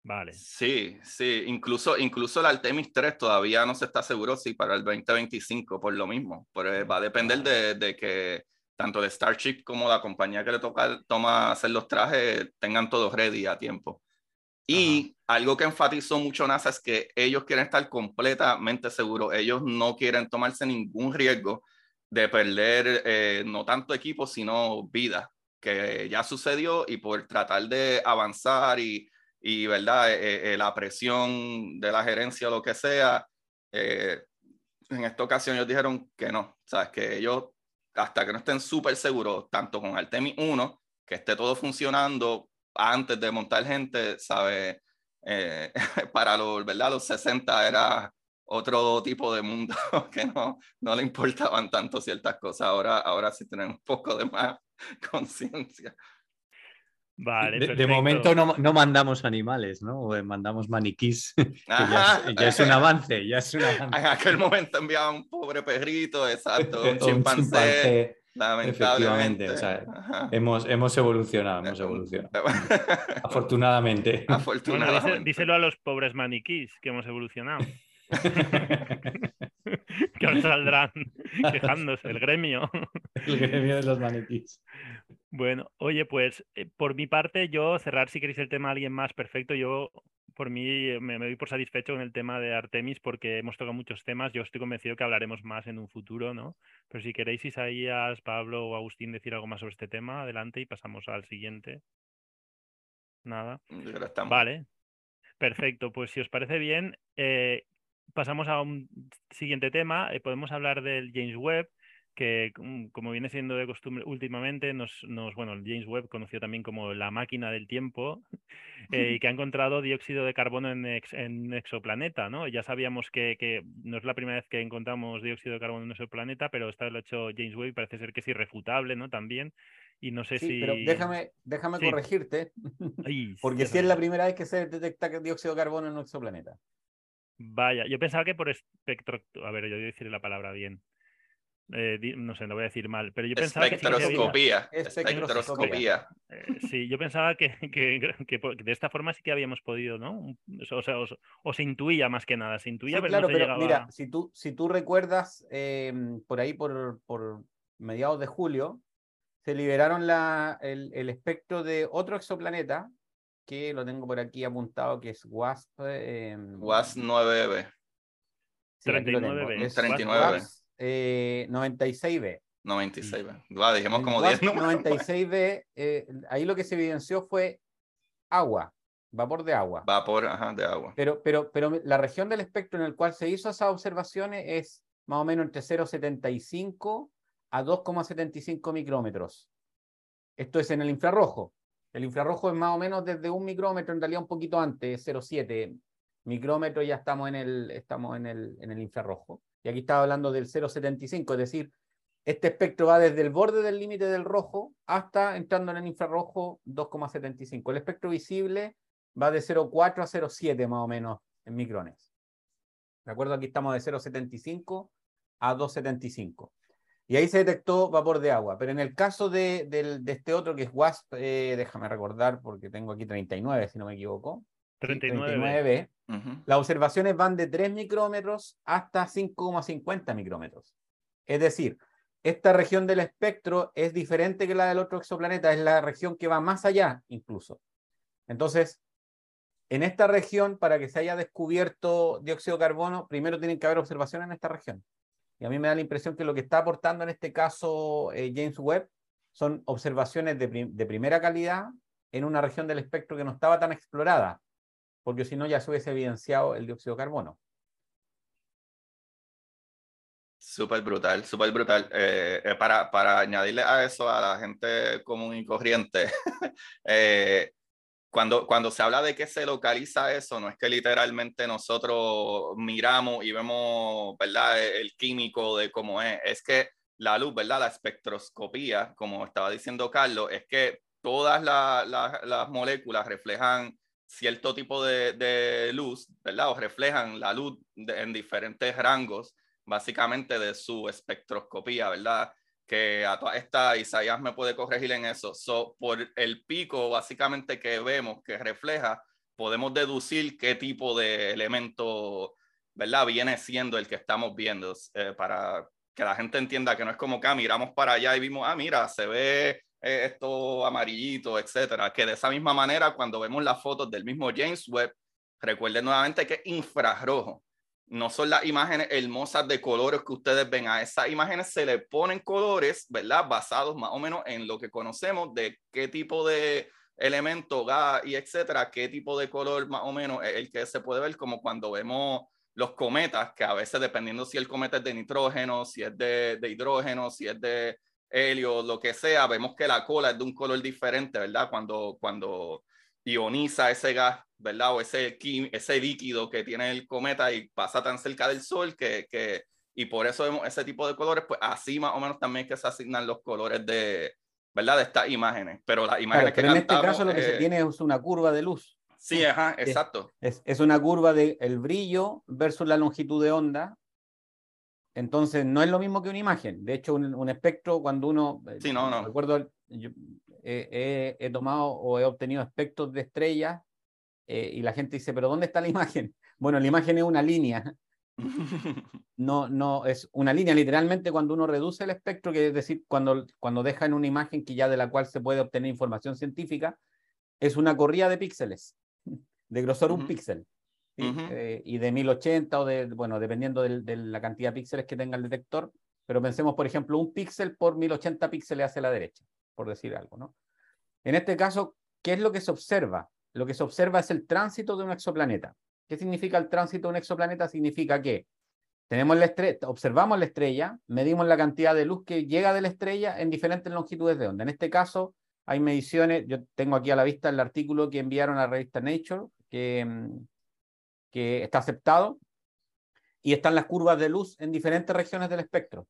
Vale. Sí, sí, incluso, incluso el Artemis 3 todavía no se está seguro si para el 2025, por lo mismo, pero va a depender de, de que tanto el Starship como la compañía que le toca toma hacer los trajes tengan todo ready a tiempo. Y algo que enfatizó mucho NASA es que ellos quieren estar completamente seguros, ellos no quieren tomarse ningún riesgo de perder eh, no tanto equipo, sino vida, que ya sucedió y por tratar de avanzar y y verdad eh, eh, la presión de la gerencia o lo que sea eh, en esta ocasión ellos dijeron que no. Sabes que ellos hasta que no estén súper seguros tanto con Artemis 1 que esté todo funcionando antes de montar gente sabe para los verdad los 60 era otro tipo de mundo que no, no le importaban tanto ciertas cosas. Ahora ahora sí tienen un poco de más conciencia Vale, de, momento no, no, mandamos animales, ¿no? Mandamos maniquís. ya, ya, es un avance, ya es un avance. En aquel momento enviaba un pobre perrito, exacto, un chimpancé. Lamentablemente. O sea, hemos, hemos evolucionado, hemos evolucionado. Afortunadamente. Afortunadamente. Bueno, díselo a los pobres maniquís que hemos evolucionado. que ahora saldrán quejándose, el gremio. El gremio de los maniquís. Bueno, oye, pues eh, por mi parte, yo cerrar si queréis el tema a alguien más, perfecto. Yo por mí eh, me, doy por satisfecho con el tema de Artemis porque hemos tocado muchos temas. Yo estoy convencido que hablaremos más en un futuro, ¿no? Pero si queréis, Isaías, Pablo o Agustín decir algo más sobre este tema, adelante y pasamos al siguiente. Nada. Vale. Perfecto, pues si os parece bien, eh, pasamos a un siguiente tema. podemos hablar del James Webb que mm, como viene siendo de costumbre últimamente, nos, nos, bueno, James Webb, conocido también como la máquina del tiempo, eh, y que ha encontrado dióxido de carbono en, ex, en exoplaneta, ¿no? Ya sabíamos que, que, no es la primera vez que encontramos dióxido de carbono en exoplaneta, pero esta lo ha hecho James Webb y parece ser que es irrefutable, ¿no? También. Y no sé si. Pero déjame, déjame sí. corregirte, porque si es la primera vez que se detecta dióxido de carbono en un exoplaneta. Vaya, yo pensaba que por espectro. A ver, yo voy a decir la palabra bien. Eh, no sé, lo voy a decir mal, pero yo pensaba que, sí había... Espectroscopía. Eh, sí, yo pensaba que, que, que, de esta forma sí que habíamos podido, ¿no? O sea, o, o se intuía más que nada, se intuía, sí, pero claro, no se pero llegaba... mira, si tú, si tú recuerdas, eh, por ahí por, por, mediados de julio, se liberaron la, el, el, espectro de otro exoplaneta, que lo tengo por aquí apuntado, que es WASP. Eh, WASP 9B. Sí, 39B. Es 39B. Eh, 96B. 96B. Wow, dijimos como 10 números. 96B, eh, ahí lo que se evidenció fue agua, vapor de agua. Vapor, ajá, de agua. Pero, pero, pero la región del espectro en el cual se hizo esas observaciones es más o menos entre 0,75 a 2,75 micrómetros. Esto es en el infrarrojo. El infrarrojo es más o menos desde un micrómetro, en realidad un poquito antes, 0,7 micrómetros, ya estamos en el, estamos en el, en el infrarrojo. Y aquí estaba hablando del 0,75, es decir, este espectro va desde el borde del límite del rojo hasta entrando en el infrarrojo 2,75. El espectro visible va de 0,4 a 0,7 más o menos en micrones. ¿De acuerdo? Aquí estamos de 0,75 a 2,75. Y ahí se detectó vapor de agua. Pero en el caso de, de este otro que es WASP, eh, déjame recordar porque tengo aquí 39, si no me equivoco. 39. Las observaciones van de 3 micrómetros hasta 5,50 micrómetros. Es decir, esta región del espectro es diferente que la del otro exoplaneta, es la región que va más allá incluso. Entonces, en esta región, para que se haya descubierto dióxido de carbono, primero tienen que haber observaciones en esta región. Y a mí me da la impresión que lo que está aportando en este caso eh, James Webb son observaciones de, primera calidad en una región del espectro que no estaba tan explorada, porque si no ya se hubiese evidenciado el dióxido de carbono. Súper brutal, súper brutal. Eh, eh, para, para añadirle a eso a la gente común y corriente, cuando, cuando se habla de que se localiza eso, no es que literalmente nosotros miramos y vemos, ¿verdad?, e, el químico de cómo es, es que la luz, ¿verdad?, la espectroscopía, como estaba diciendo Carlos, es que todas las moléculas reflejan cierto tipo de, de, luz, ¿verdad?, o reflejan la luz en diferentes rangos, básicamente de su espectroscopía, ¿verdad? Que a toda esta Isaías me puede corregir en eso. So, por el pico básicamente que vemos que refleja, podemos deducir qué tipo de elemento, ¿verdad? Viene siendo el que estamos viendo eh, para que la gente entienda que no es como que ah, miramos para allá y vimos, ah, mira, se ve eh, esto amarillito, etcétera. Que de esa misma manera, cuando vemos las fotos del mismo James Webb, recuerden nuevamente que es infrarrojo no son las imágenes hermosas de colores que ustedes ven. A esas imágenes se le ponen colores, ¿verdad? Basados más o menos en lo que conocemos de qué tipo de elemento, gas y etcétera, qué tipo de color más o menos es el que se puede ver, como cuando vemos los cometas, que a veces dependiendo si el cometa es de nitrógeno, si es de, de hidrógeno, si es de helio, lo que sea, vemos que la cola es de un color diferente, ¿verdad? Cuando, cuando ioniza ese gas, ¿verdad? O ese, ese líquido que tiene el cometa y pasa tan cerca del Sol que, que, y por eso vemos ese tipo de colores, pues así más o menos también que se asignan los colores de, ¿verdad? De estas imágenes. Pero las imágenes que pero en este caso lo que se tiene es una curva de luz. Sí, ajá, exacto. Es, es una curva del el brillo versus la longitud de onda. Entonces, no es lo mismo que una imagen. De hecho, un, un espectro, cuando uno... Sí, no, no. Recuerdo, he, tomado o he obtenido aspectos de estrellas eh, y la gente dice, pero ¿dónde está la imagen? Bueno, la imagen es una línea. No, no, es una línea literalmente cuando uno reduce el espectro, que es decir, cuando, cuando deja en una imagen que ya de la cual se puede obtener información científica, es una corrida de píxeles, de grosor un píxel. Eh, y de 1080 o de, bueno, dependiendo de, de, la cantidad de píxeles que tenga el detector, pero pensemos, por ejemplo, un píxel por 1080 píxeles hacia la derecha por decir algo, ¿no? En este caso, ¿qué es lo que se observa? Lo que se observa es el tránsito de un exoplaneta. ¿Qué significa el tránsito de un exoplaneta? Significa que tenemos la estrella, observamos la estrella, medimos la cantidad de luz que llega de la estrella en diferentes longitudes de onda. En este caso, hay mediciones, yo tengo aquí a la vista el artículo que enviaron a la revista Nature, que, mm, que está aceptado, y están las curvas de luz en diferentes regiones del espectro.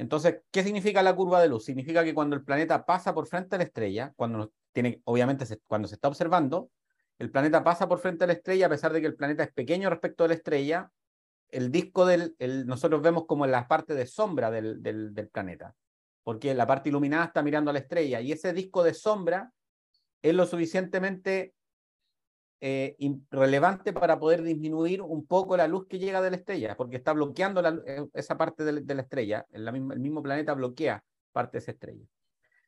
Entonces, ¿qué significa la curva de luz? Significa que cuando el planeta pasa por frente a la estrella, cuando tiene, obviamente cuando se está observando, el planeta pasa por frente a la estrella, a pesar de que el planeta es pequeño respecto a la estrella, el disco del, nosotros vemos como la parte de sombra del, del planeta, porque la parte iluminada está mirando a la estrella, y ese disco de sombra es lo suficientemente eh, relevante para poder disminuir un poco la luz que llega de la estrella, porque está bloqueando eh, esa parte de, la estrella, el, mismo planeta bloquea parte de esa estrella.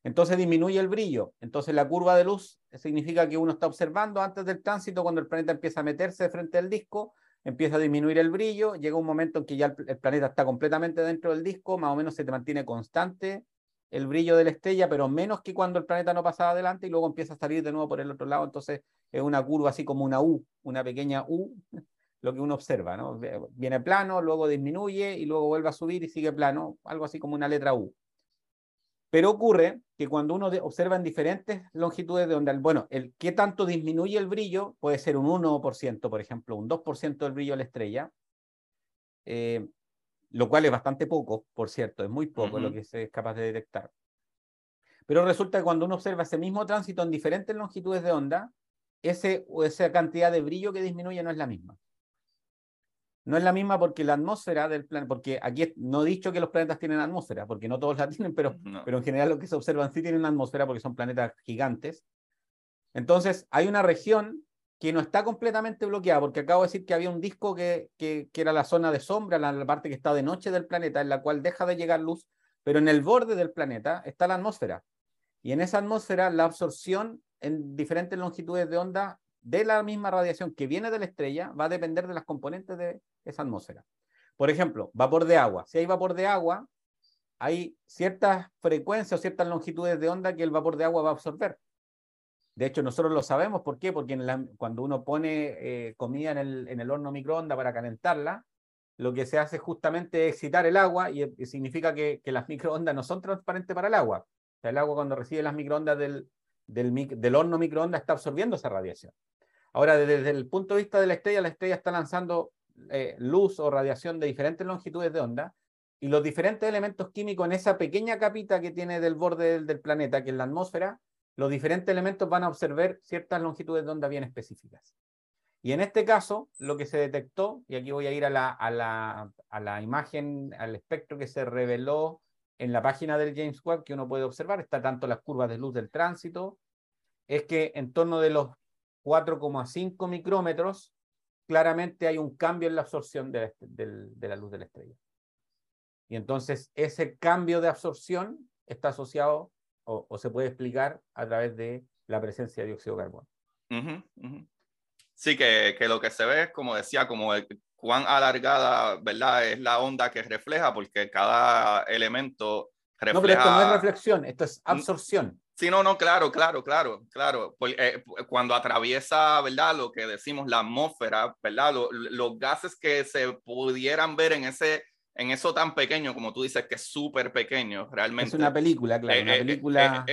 Entonces disminuye el brillo. Entonces la curva de luz significa que uno está observando antes del tránsito, cuando el planeta empieza a meterse frente al disco, empieza a disminuir el brillo, llega un momento en que ya el, el planeta está completamente dentro del disco, más o menos se mantiene constante el brillo de la estrella, pero menos que cuando el planeta no pasaba adelante y luego empieza a salir de nuevo por el otro lado. Entonces es una curva así como una U, una pequeña U, lo que uno observa, ¿no? Viene plano, luego disminuye y luego vuelve a subir y sigue plano, algo así como una letra U. Pero ocurre que cuando uno observa en diferentes longitudes de onda, bueno, el qué tanto disminuye el brillo puede ser un 1%, por ejemplo, un 2% del brillo de la estrella, eh, lo cual es bastante poco, por cierto, es muy poco lo que se es capaz de detectar. Pero resulta que cuando uno observa ese mismo tránsito en diferentes longitudes de onda, ese, esa cantidad de brillo que disminuye no es la misma. no es la misma porque la atmósfera del planeta, porque aquí no he dicho que los planetas tienen atmósfera, porque no todos la tienen, pero, pero en general lo que se observan sí tienen una atmósfera porque son planetas gigantes. Entonces, hay una región que no está completamente bloqueada, porque acabo de decir que había un disco que, que, era la zona de sombra, la, parte que está de noche del planeta, en la cual deja de llegar luz, pero en el borde del planeta está la atmósfera. Y en esa atmósfera la absorción en diferentes longitudes de onda de la misma radiación que viene de la estrella va a depender de las componentes de esa atmósfera. Por ejemplo, vapor de agua. Si hay vapor de agua, hay ciertas frecuencias o ciertas longitudes de onda que el vapor de agua va a absorber. De hecho, nosotros lo sabemos. ¿Por qué? Porque cuando uno pone eh, comida en el, horno microondas para calentarla, lo que se hace justamente es excitar el agua y, significa que, las microondas no son transparentes para el agua. El agua cuando recibe las microondas del horno microondas está absorbiendo esa radiación. Ahora, desde el punto de vista de la estrella, la estrella está lanzando eh, luz o radiación de diferentes longitudes de onda y los diferentes elementos químicos en esa pequeña capita que tiene del borde del, planeta, que es la atmósfera, los diferentes elementos van a observar ciertas longitudes de onda bien específicas. Y en este caso, lo que se detectó, y aquí voy a ir a la, a la, a la imagen, al espectro que se reveló en la página del James Webb, que uno puede observar, está tanto las curvas de luz del tránsito, es que en torno de los 4,5 micrómetros, claramente hay un cambio en la absorción de la, luz de la estrella. Y entonces ese cambio de absorción está asociado o, se puede explicar a través de la presencia de dióxido de carbono. Sí, que, que, lo que se ve es, como decía, como el, cuán alargada, ¿verdad? Es la onda que refleja, porque cada elemento refleja... No, pero esto no es reflexión, esto es absorción. Sí, no, no, claro, claro, claro, claro. Eh, cuando atraviesa, ¿verdad? Lo que decimos, la atmósfera, ¿verdad? los gases que se pudieran ver en ese, en eso tan pequeño, como tú dices, que es súper pequeño, realmente. Es una película, claro, una eh, eh, película.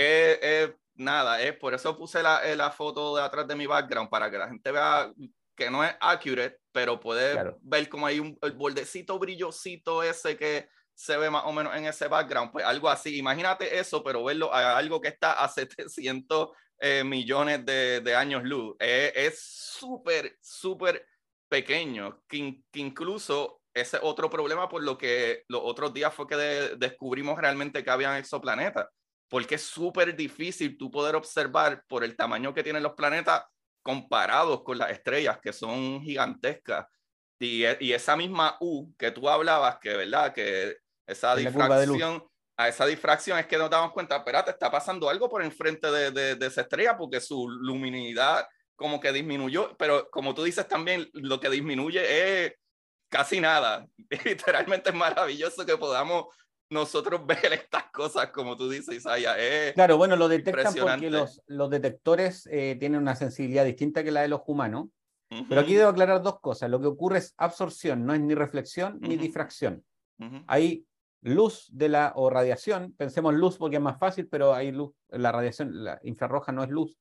nada, es por eso puse la, la, foto de atrás de mi background, para que la gente vea que no es accurate, pero puede ver como hay un el bordecito brillosito ese que se ve más o menos en ese background, pues algo así. Imagínate eso, pero verlo a algo que está a 700 eh, millones de, de, años luz. es súper, súper pequeño, que, incluso ese otro problema por lo que los otros días fue que descubrimos realmente que habían exoplanetas, porque es súper difícil tú poder observar por el tamaño que tienen los planetas comparados con las estrellas, que son gigantescas. Y, y, esa misma U que tú hablabas, que verdad, que esa difracción, a esa difracción es que nos damos cuenta, espérate, está pasando algo por enfrente de, de, de esa estrella porque su luminidad como que disminuyó, pero como tú dices también, lo que disminuye es casi nada. Literalmente es maravilloso que podamos nosotros ver estas cosas, como tú dices, Isaiah. claro, bueno, lo detectan porque los, los detectores eh, tienen una sensibilidad distinta que la de los humanos. Pero aquí debo aclarar dos cosas. Lo que ocurre es absorción, no es ni reflexión ni difracción. Hay luz de la, o radiación, pensemos luz porque es más fácil, pero hay luz, la radiación la infrarroja no es luz.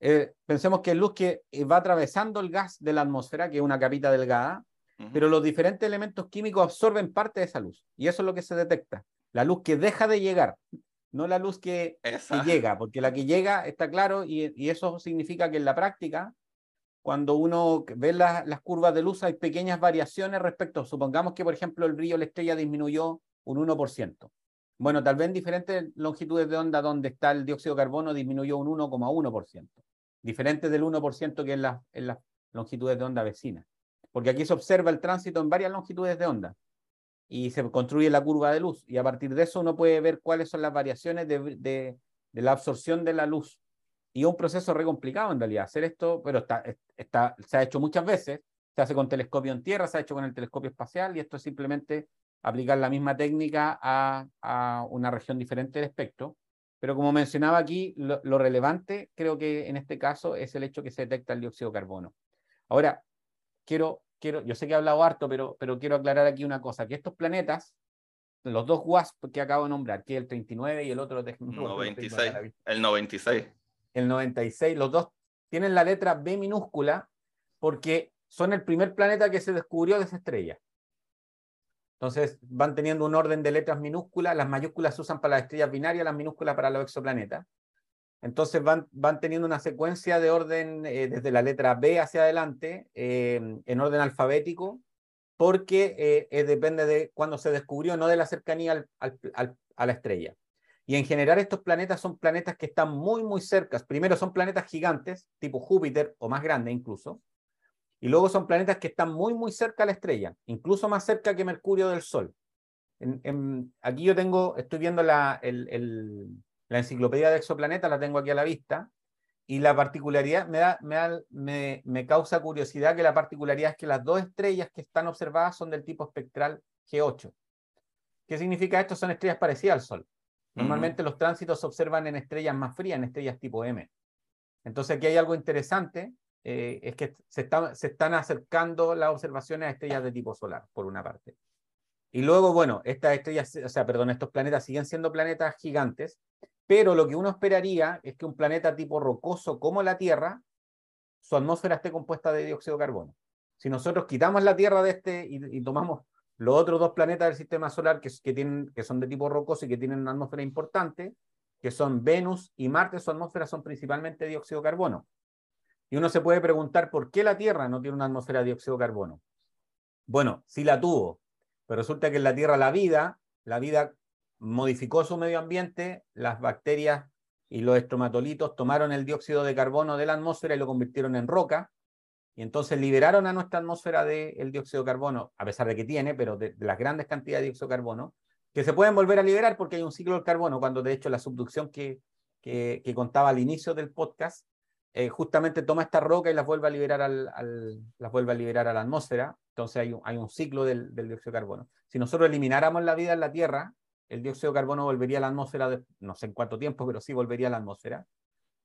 Eh, pensemos que es luz que va atravesando el gas de la atmósfera, que es una capita delgada, pero los diferentes elementos químicos absorben parte de esa luz. Y eso es lo que se detecta. La luz que deja de llegar, no la luz que, llega, porque la que llega está claro y, y, eso significa que en la práctica, cuando uno ve las curvas de luz, hay pequeñas variaciones respecto, supongamos que, por ejemplo, el brillo de la estrella disminuyó un 1%. Bueno, tal vez en diferentes longitudes de onda donde está el dióxido de carbono disminuyó un 1,1%, diferente del 1% que en, en las longitudes de onda vecinas. Porque aquí se observa el tránsito en varias longitudes de onda y se construye la curva de luz y a partir de eso uno puede ver cuáles son las variaciones de, de, de la absorción de la luz. Y es un proceso re complicado en realidad hacer esto, pero está, está, se ha hecho muchas veces, se hace con telescopio en tierra, se ha hecho con el telescopio espacial y esto es simplemente aplicar la misma técnica a, una región diferente del espectro. Pero como mencionaba aquí, lo, relevante creo que en este caso es el hecho que se detecta el dióxido de carbono. Ahora, quiero, quiero, yo sé que he hablado harto, pero, pero quiero aclarar aquí una cosa, que estos planetas, los dos WASP que acabo de nombrar, que es el 39 y el otro... De, 96, el 96. El 96, los dos tienen la letra B minúscula porque son el primer planeta que se descubrió de esa estrella. Entonces van teniendo un orden de letras minúsculas, las mayúsculas se usan para las estrellas binarias, las minúsculas para los exoplanetas. Entonces van, van teniendo una secuencia de orden eh, desde la letra B hacia adelante, eh, en orden alfabético, porque eh, depende de cuándo se descubrió, no de la cercanía a la estrella. Y en general estos planetas son planetas que están muy, muy cerca. Primero son planetas gigantes, tipo Júpiter o más grande incluso. Y luego son planetas que están muy, muy cerca a la estrella, incluso más cerca que Mercurio del Sol. aquí yo tengo, estoy viendo la, la enciclopedia de exoplanetas, la tengo aquí a la vista, y la particularidad, me, da, me, me, me, causa curiosidad que la particularidad es que las dos estrellas que están observadas son del tipo espectral G8. ¿Qué significa esto? Son estrellas parecidas al Sol. Normalmente los tránsitos se observan en estrellas más frías, en estrellas tipo M. Entonces aquí hay algo interesante, eh, es que se, se están acercando las observaciones a estrellas de tipo solar, por una parte. Y luego, bueno, estas estrellas, o sea, perdón, estos planetas siguen siendo planetas gigantes, pero lo que uno esperaría es que un planeta tipo rocoso como la Tierra, su atmósfera esté compuesta de dióxido de carbono. Si nosotros quitamos la Tierra de este y, tomamos los otros dos planetas del sistema solar que, que, son de tipo rocoso y que tienen una atmósfera importante, que son Venus y Marte, su atmósfera son principalmente dióxido de carbono. Y uno se puede preguntar por qué la Tierra no tiene una atmósfera de dióxido de carbono. Bueno, sí la tuvo, pero resulta que en la Tierra la vida, la vida modificó su medio ambiente, las bacterias y los estromatolitos tomaron el dióxido de carbono de la atmósfera y lo convirtieron en roca, y entonces liberaron a nuestra atmósfera del dióxido de carbono, a pesar de que tiene, pero de, las grandes cantidades de dióxido de carbono, que se pueden volver a liberar porque hay un ciclo del carbono, cuando de hecho la subducción que, que, contaba al inicio del podcast, eh, justamente toma esta roca y las vuelve a liberar, al, las vuelve a, liberar a la atmósfera, entonces hay un, hay un ciclo del, del dióxido de carbono. Si nosotros elimináramos la vida en la Tierra, el dióxido de carbono volvería a la atmósfera, no sé en cuánto tiempo, pero sí volvería a la atmósfera.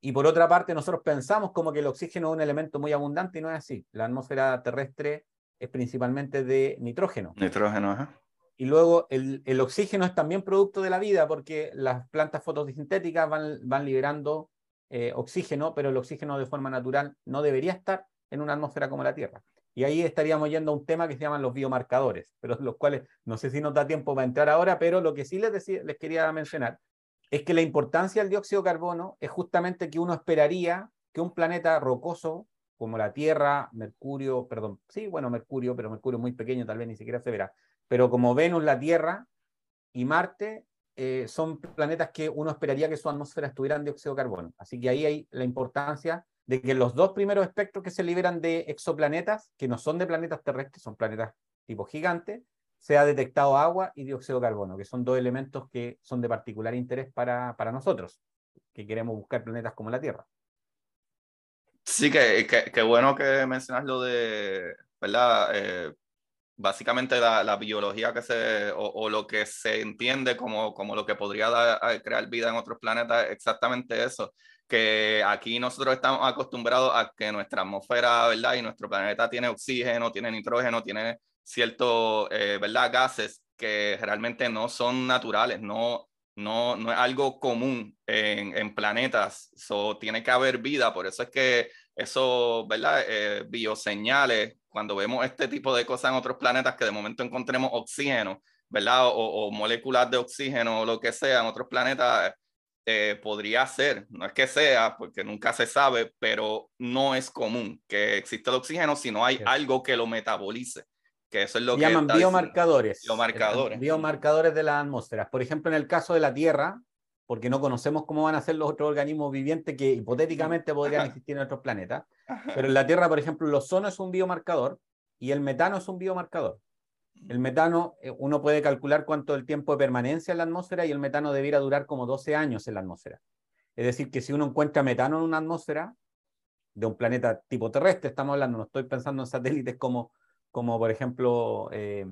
Y por otra parte, nosotros pensamos como que el oxígeno es un elemento muy abundante y no es así. La atmósfera terrestre es principalmente de nitrógeno. Nitrógeno, ajá. Y luego el, el, oxígeno es también producto de la vida porque las plantas fotosintéticas van, van liberando eh, oxígeno, pero el oxígeno de forma natural no debería estar en una atmósfera como la Tierra. Y ahí estaríamos yendo a un tema que se llaman los biomarcadores, pero los cuales no sé si nos da tiempo para entrar ahora, pero lo que sí les, les quería mencionar es que la importancia del dióxido de carbono es justamente que uno esperaría que un planeta rocoso como la Tierra, Mercurio, perdón, sí, bueno, Mercurio, pero Mercurio muy pequeño, tal vez ni siquiera se verá, pero como Venus, la Tierra y Marte eh, son planetas que uno esperaría que su atmósfera estuviera en dióxido de carbono. Así que ahí hay la importancia de que los dos primeros espectros que se liberan de exoplanetas, que no son de planetas terrestres, son planetas tipo gigante, se ha detectado agua y dióxido de carbono, que son dos elementos que son de particular interés para, para nosotros, que queremos buscar planetas como la Tierra. Sí, que, que, bueno que mencionas lo de, ¿verdad? Eh, básicamente la, la, biología que se, o, lo que se entiende como, como lo que podría dar, crear vida en otros planetas, exactamente eso que aquí nosotros estamos acostumbrados a que nuestra atmósfera, ¿verdad? Y nuestro planeta tiene oxígeno, tiene nitrógeno, tiene ciertos, eh, ¿verdad? Gases que realmente no son naturales, no, no, no es algo común en, en planetas, so, tiene que haber vida, por eso es que eso, ¿verdad? Eh, bioseñales, cuando vemos este tipo de cosas en otros planetas, que de momento encontremos oxígeno, ¿verdad? O, o moléculas de oxígeno o lo que sea en otros planetas, eh, podría ser, no es que sea, porque nunca se sabe, pero no es común que exista el oxígeno si no hay algo que lo metabolice. Que eso es lo se que llaman biomarcadores. Biomarcadores. Biomarcadores de las atmósferas. Por ejemplo, en el caso de la Tierra, porque no conocemos cómo van a ser los otros organismos vivientes que hipotéticamente podrían existir en otros planetas. Pero en la Tierra, por ejemplo, el ozono es un biomarcador y el metano es un biomarcador. El metano, eh, uno puede calcular cuánto el tiempo de permanencia en la atmósfera y el metano debiera durar como 12 años en la atmósfera. Es decir, que si uno encuentra metano en una atmósfera de un planeta tipo terrestre, estamos hablando, no estoy pensando en satélites como, como por ejemplo, eh,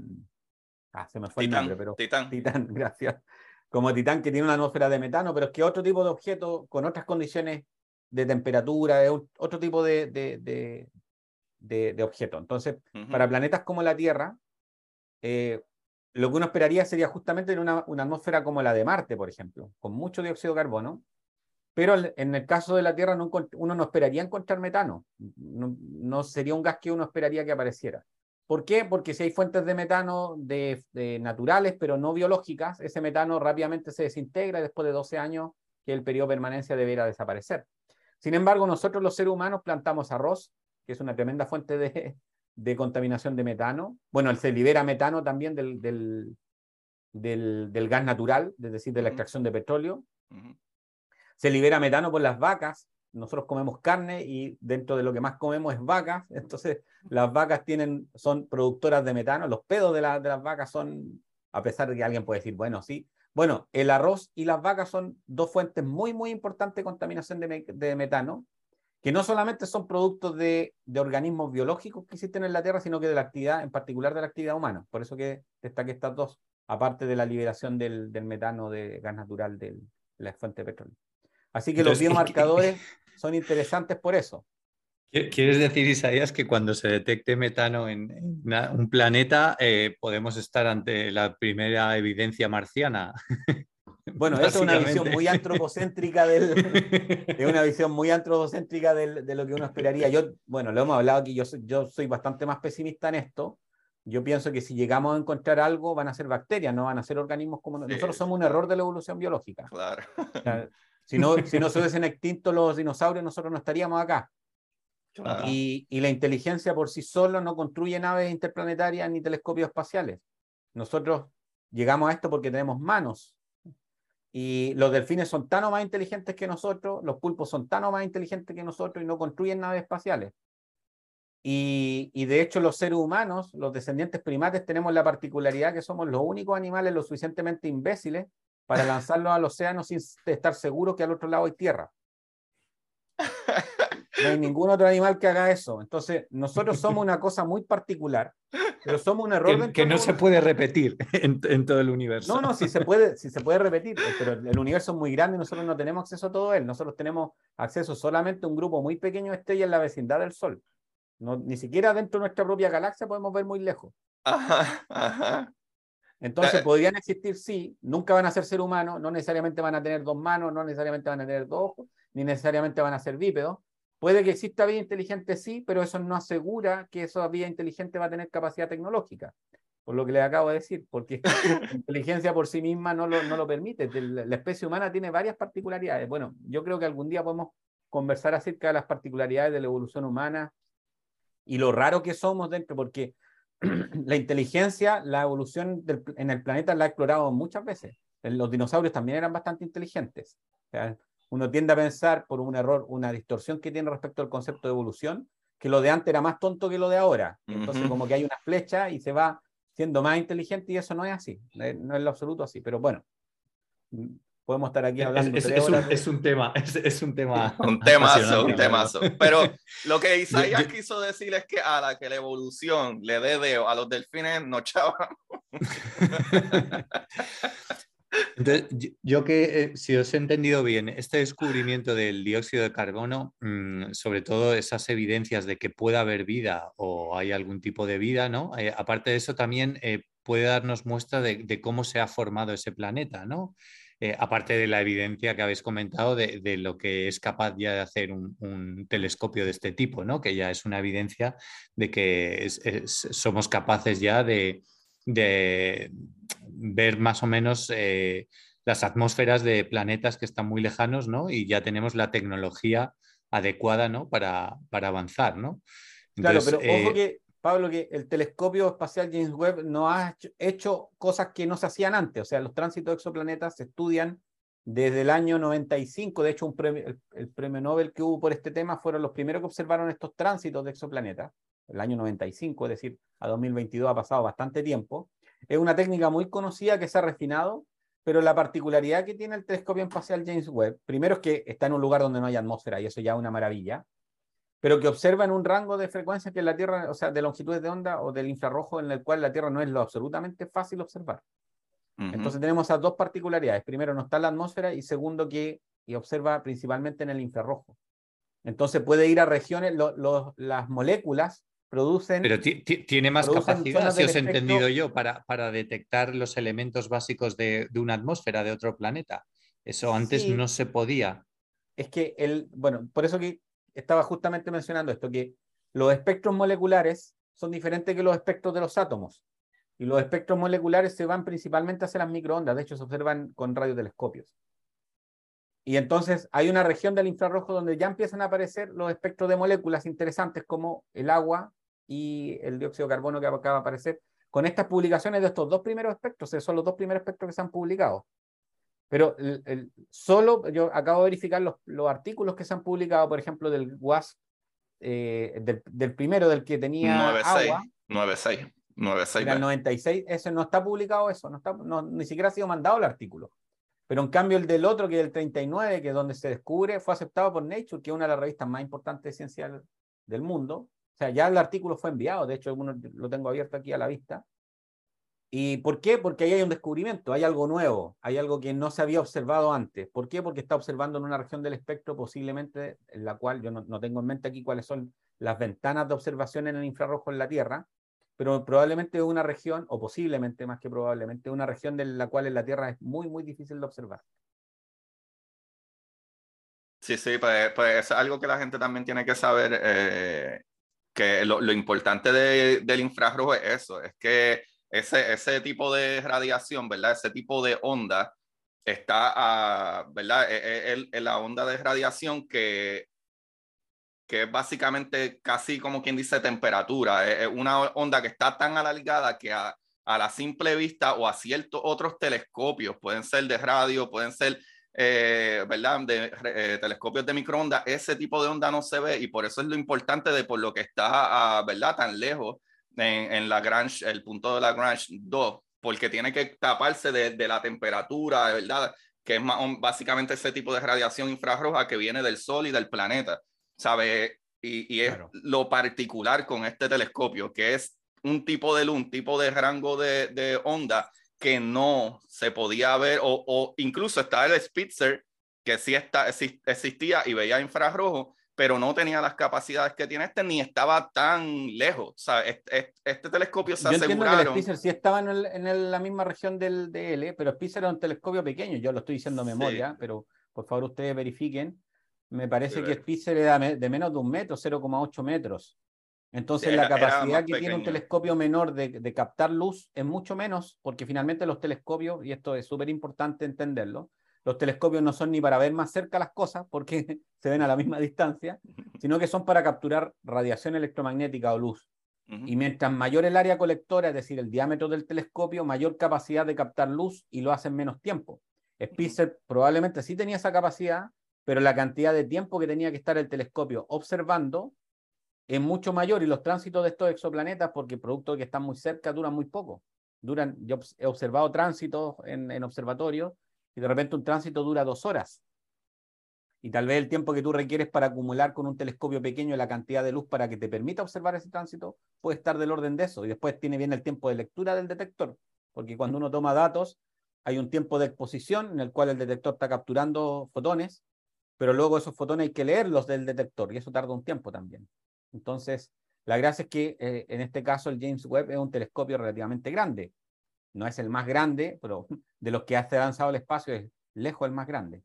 ah, se me fue el nombre, pero Titán. Titán, gracias. Como Titán que tiene una atmósfera de metano, pero es que otro tipo de objeto con otras condiciones de temperatura, es otro tipo de, de, de, objeto. Entonces, para planetas como la Tierra, eh, lo que uno esperaría sería justamente en una, atmósfera como la de Marte, por ejemplo, con mucho dióxido de carbono, pero en el caso de la Tierra uno no esperaría encontrar metano, no, sería un gas que uno esperaría que apareciera. ¿Por qué? Porque si hay fuentes de metano de, naturales, pero no biológicas, ese metano rápidamente se desintegra después de 12 años que el periodo de permanencia deberá desaparecer. Sin embargo, nosotros los seres humanos plantamos arroz, que es una tremenda fuente de, de contaminación de metano. Bueno, se libera metano también del, del, del, gas natural, es decir, de la extracción de petróleo. Se libera metano por las vacas. Nosotros comemos carne y dentro de lo que más comemos es vacas. Entonces, las vacas tienen, son productoras de metano. Los pedos de, de las vacas son, a pesar de que alguien puede decir, bueno, sí. Bueno, el arroz y las vacas son dos fuentes muy, muy importantes de contaminación de, de metano que no solamente son productos de, organismos biológicos que existen en la Tierra, sino que de la actividad, en particular de la actividad humana. Por eso que destaque estas dos, aparte de la liberación del, metano de gas natural de la fuente de petróleo. Así que los biomarcadores son interesantes por eso. ¿Quieres decir, Isaías, que cuando se detecte metano en, un planeta eh, podemos estar ante la primera evidencia marciana? Bueno, eso es una visión muy antropocéntrica del, es una visión muy antropocéntrica de lo que uno esperaría. Yo, bueno, lo hemos hablado aquí, yo, yo soy bastante más pesimista en esto. Yo pienso que si llegamos a encontrar algo, van a ser bacterias, no van a ser organismos como nosotros. somos un error de la evolución biológica. Claro. si no, si no se hubiesen extinto los dinosaurios, nosotros no estaríamos acá. Y, y la inteligencia por sí solo no construye naves interplanetarias ni telescopios espaciales. Nosotros llegamos a esto porque tenemos manos, y los delfines son tan o más inteligentes que nosotros, los pulpos son tan o más inteligentes que nosotros y no construyen naves espaciales. Y, y, de hecho los seres humanos, los descendientes primates, tenemos la particularidad que somos los únicos animales lo suficientemente imbéciles para lanzarlos al océano sin estar seguros que al otro lado hay tierra. No hay ningún otro animal que haga eso. Entonces, nosotros somos una cosa muy particular, pero somos un error. Que, que no se puede repetir en, todo el universo. No, no, sí se, puede, sí se puede repetir, pero el universo es muy grande y nosotros no tenemos acceso a todo él. Nosotros tenemos acceso solamente a un grupo muy pequeño de estrellas en la vecindad del Sol. No, ni siquiera dentro de nuestra propia galaxia podemos ver muy lejos. Ajá, ajá. Entonces, podrían existir, sí, nunca van a ser ser humanos, no necesariamente van a tener dos manos, no necesariamente van a tener dos ojos, ni necesariamente van a ser bípedos, Puede que exista vida inteligente, sí, pero eso no asegura que esa vida inteligente va a tener capacidad tecnológica, por lo que le acabo de decir, porque la inteligencia por sí misma no lo, no lo permite. La especie humana tiene varias particularidades. Bueno, yo creo que algún día podemos conversar acerca de las particularidades de la evolución humana y lo raro que somos dentro, porque la inteligencia, la evolución en el planeta la ha explorado muchas veces. Los dinosaurios también eran bastante inteligentes. O sea, uno tiende a pensar por un error, una distorsión que tiene respecto al concepto de evolución, que lo de antes era más tonto que lo de ahora. Entonces, como que hay una flecha y se va siendo más inteligente y eso no es así, no es lo absoluto así, pero bueno, podemos estar aquí hablando. Es, es, un, es un, tema, es, un tema. Un temazo, un temazo. Pero lo que Isaías quiso decir es que a la que la evolución le dé deo a los delfines, no chaval. Entonces, yo que, eh, si os he entendido bien, este descubrimiento del dióxido de carbono, mm, sobre todo esas evidencias de que pueda haber vida o hay algún tipo de vida, ¿no? Eh, aparte de eso, también eh, puede darnos muestra de, cómo se ha formado ese planeta, ¿no? aparte de la evidencia que habéis comentado de, lo que es capaz ya de hacer un, telescopio de este tipo, ¿no? Que ya es una evidencia de que somos capaces ya de ver más o menos eh, las atmósferas de planetas que están muy lejanos, ¿no? Y ya tenemos la tecnología adecuada, ¿no? Para, para avanzar, ¿no? claro, pero ojo eh, que, Pablo, que el telescopio espacial James Webb no ha hecho, cosas que no se hacían antes. O sea, los tránsitos de exoplanetas se estudian desde el año 95. De hecho, un premio, el, el, premio Nobel que hubo por este tema fueron los primeros que observaron estos tránsitos de exoplanetas, el año 95, es decir, a 2022 ha pasado bastante tiempo. Es una técnica muy conocida que se ha refinado, pero la particularidad que tiene el telescopio espacial James Webb, primero es que está en un lugar donde no hay atmósfera y eso ya es una maravilla, pero que observa en un rango de frecuencia que la Tierra, o sea, de longitudes de onda o del infrarrojo en el cual la Tierra no es lo absolutamente fácil observar. Entonces tenemos esas dos particularidades. Primero, no está en la atmósfera y segundo, que y observa principalmente en el infrarrojo. Entonces puede ir a regiones, las moléculas producen... Pero tiene más capacidad, si os he entendido yo, para, para detectar los elementos básicos de, una atmósfera de otro planeta. Eso antes no se podía. Es que, el, bueno, por eso que estaba justamente mencionando esto, que los espectros moleculares son diferentes que los espectros de los átomos. Y los espectros moleculares se van principalmente hacia las microondas, de hecho se observan con radiotelescopios. Y entonces hay una región del infrarrojo donde ya empiezan a aparecer los espectros de moléculas interesantes como el agua, y el dióxido de carbono que acaba de aparecer, con estas publicaciones de estos dos primeros espectros, son los dos primeros espectros que se han publicado. Pero el, solo, yo acabo de verificar los, los, artículos que se han publicado, por ejemplo, del WASP, eh, del, del, primero, del que tenía 96, agua. 96, 96. el 96, ese no está publicado, eso, no está, no, ni siquiera ha sido mandado el artículo. Pero en cambio el del otro, que es el 39, que es donde se descubre, fue aceptado por Nature, que es una de las revistas más importantes de ciencia del mundo. O sea, ya el artículo fue enviado, de hecho uno lo tengo abierto aquí a la vista. ¿Y por qué? Porque ahí hay un descubrimiento, hay algo nuevo, hay algo que no se había observado antes. ¿Por qué? Porque está observando en una región del espectro posiblemente en la cual yo no, tengo en mente aquí cuáles son las ventanas de observación en el infrarrojo en la Tierra, pero probablemente es una región, o posiblemente más que probablemente, una región de la cual en la Tierra es muy, muy difícil de observar. Sí, sí, pues, pues es algo que la gente también tiene que saber, eh, que lo, lo importante de, del infrarrojo es eso, es que ese, ese tipo de radiación, ¿verdad? Ese tipo de onda está, ¿verdad? Es, e, la onda de radiación que, que es básicamente casi como quien dice temperatura. Es una onda que está tan alargada que a, a la simple vista o a ciertos otros telescopios, pueden ser de radio, pueden ser eh, ¿verdad? De eh, telescopios de microondas, ese tipo de onda no se ve y por eso es lo importante de por lo que está, ¿verdad? Tan lejos en, en Lagrange, el punto de Lagrange 2, porque tiene que taparse de, de la temperatura, ¿verdad? Que es más, básicamente ese tipo de radiación infrarroja que viene del Sol y del planeta, ¿sabe? Y, y es lo particular con este telescopio, que es un tipo de luz, un tipo de rango de, de onda que no se podía ver, o, o incluso está el Spitzer, que sí está, existía y veía infrarrojo, pero no tenía las capacidades que tiene este ni estaba tan lejos. O sea, este, este, telescopio se yo aseguraron. Que el Spitzer sí estaba en, el, en la misma región del DL, pero Spitzer era un telescopio pequeño, yo lo estoy diciendo de memoria, pero por favor ustedes verifiquen. Me parece que Spitzer era de menos de un metro, 0,8 metros. Entonces la capacidad que tiene un telescopio menor de, de, captar luz es mucho menos, porque finalmente los telescopios, y esto es súper importante entenderlo, los telescopios no son ni para ver más cerca las cosas, porque se ven a la misma distancia, sino que son para capturar radiación electromagnética o luz. Y mientras mayor el área colectora, es decir, el diámetro del telescopio, mayor capacidad de captar luz y lo hace en menos tiempo. Spitzer probablemente sí tenía esa capacidad, pero la cantidad de tiempo que tenía que estar el telescopio observando es mucho mayor y los tránsitos de estos exoplanetas, porque productos que están muy cerca, duran muy poco. Duran, yo he observado tránsitos en, en observatorios y de repente un tránsito dura dos horas. Y tal vez el tiempo que tú requieres para acumular con un telescopio pequeño la cantidad de luz para que te permita observar ese tránsito puede estar del orden de eso. Y después tiene bien el tiempo de lectura del detector, porque cuando uno toma datos hay un tiempo de exposición en el cual el detector está capturando fotones, pero luego esos fotones hay que leerlos del detector y eso tarda un tiempo también. Entonces, la gracia es que eh, en este caso el James Webb es un telescopio relativamente grande no es el más grande, pero de los que ha lanzado al espacio es lejos el más grande.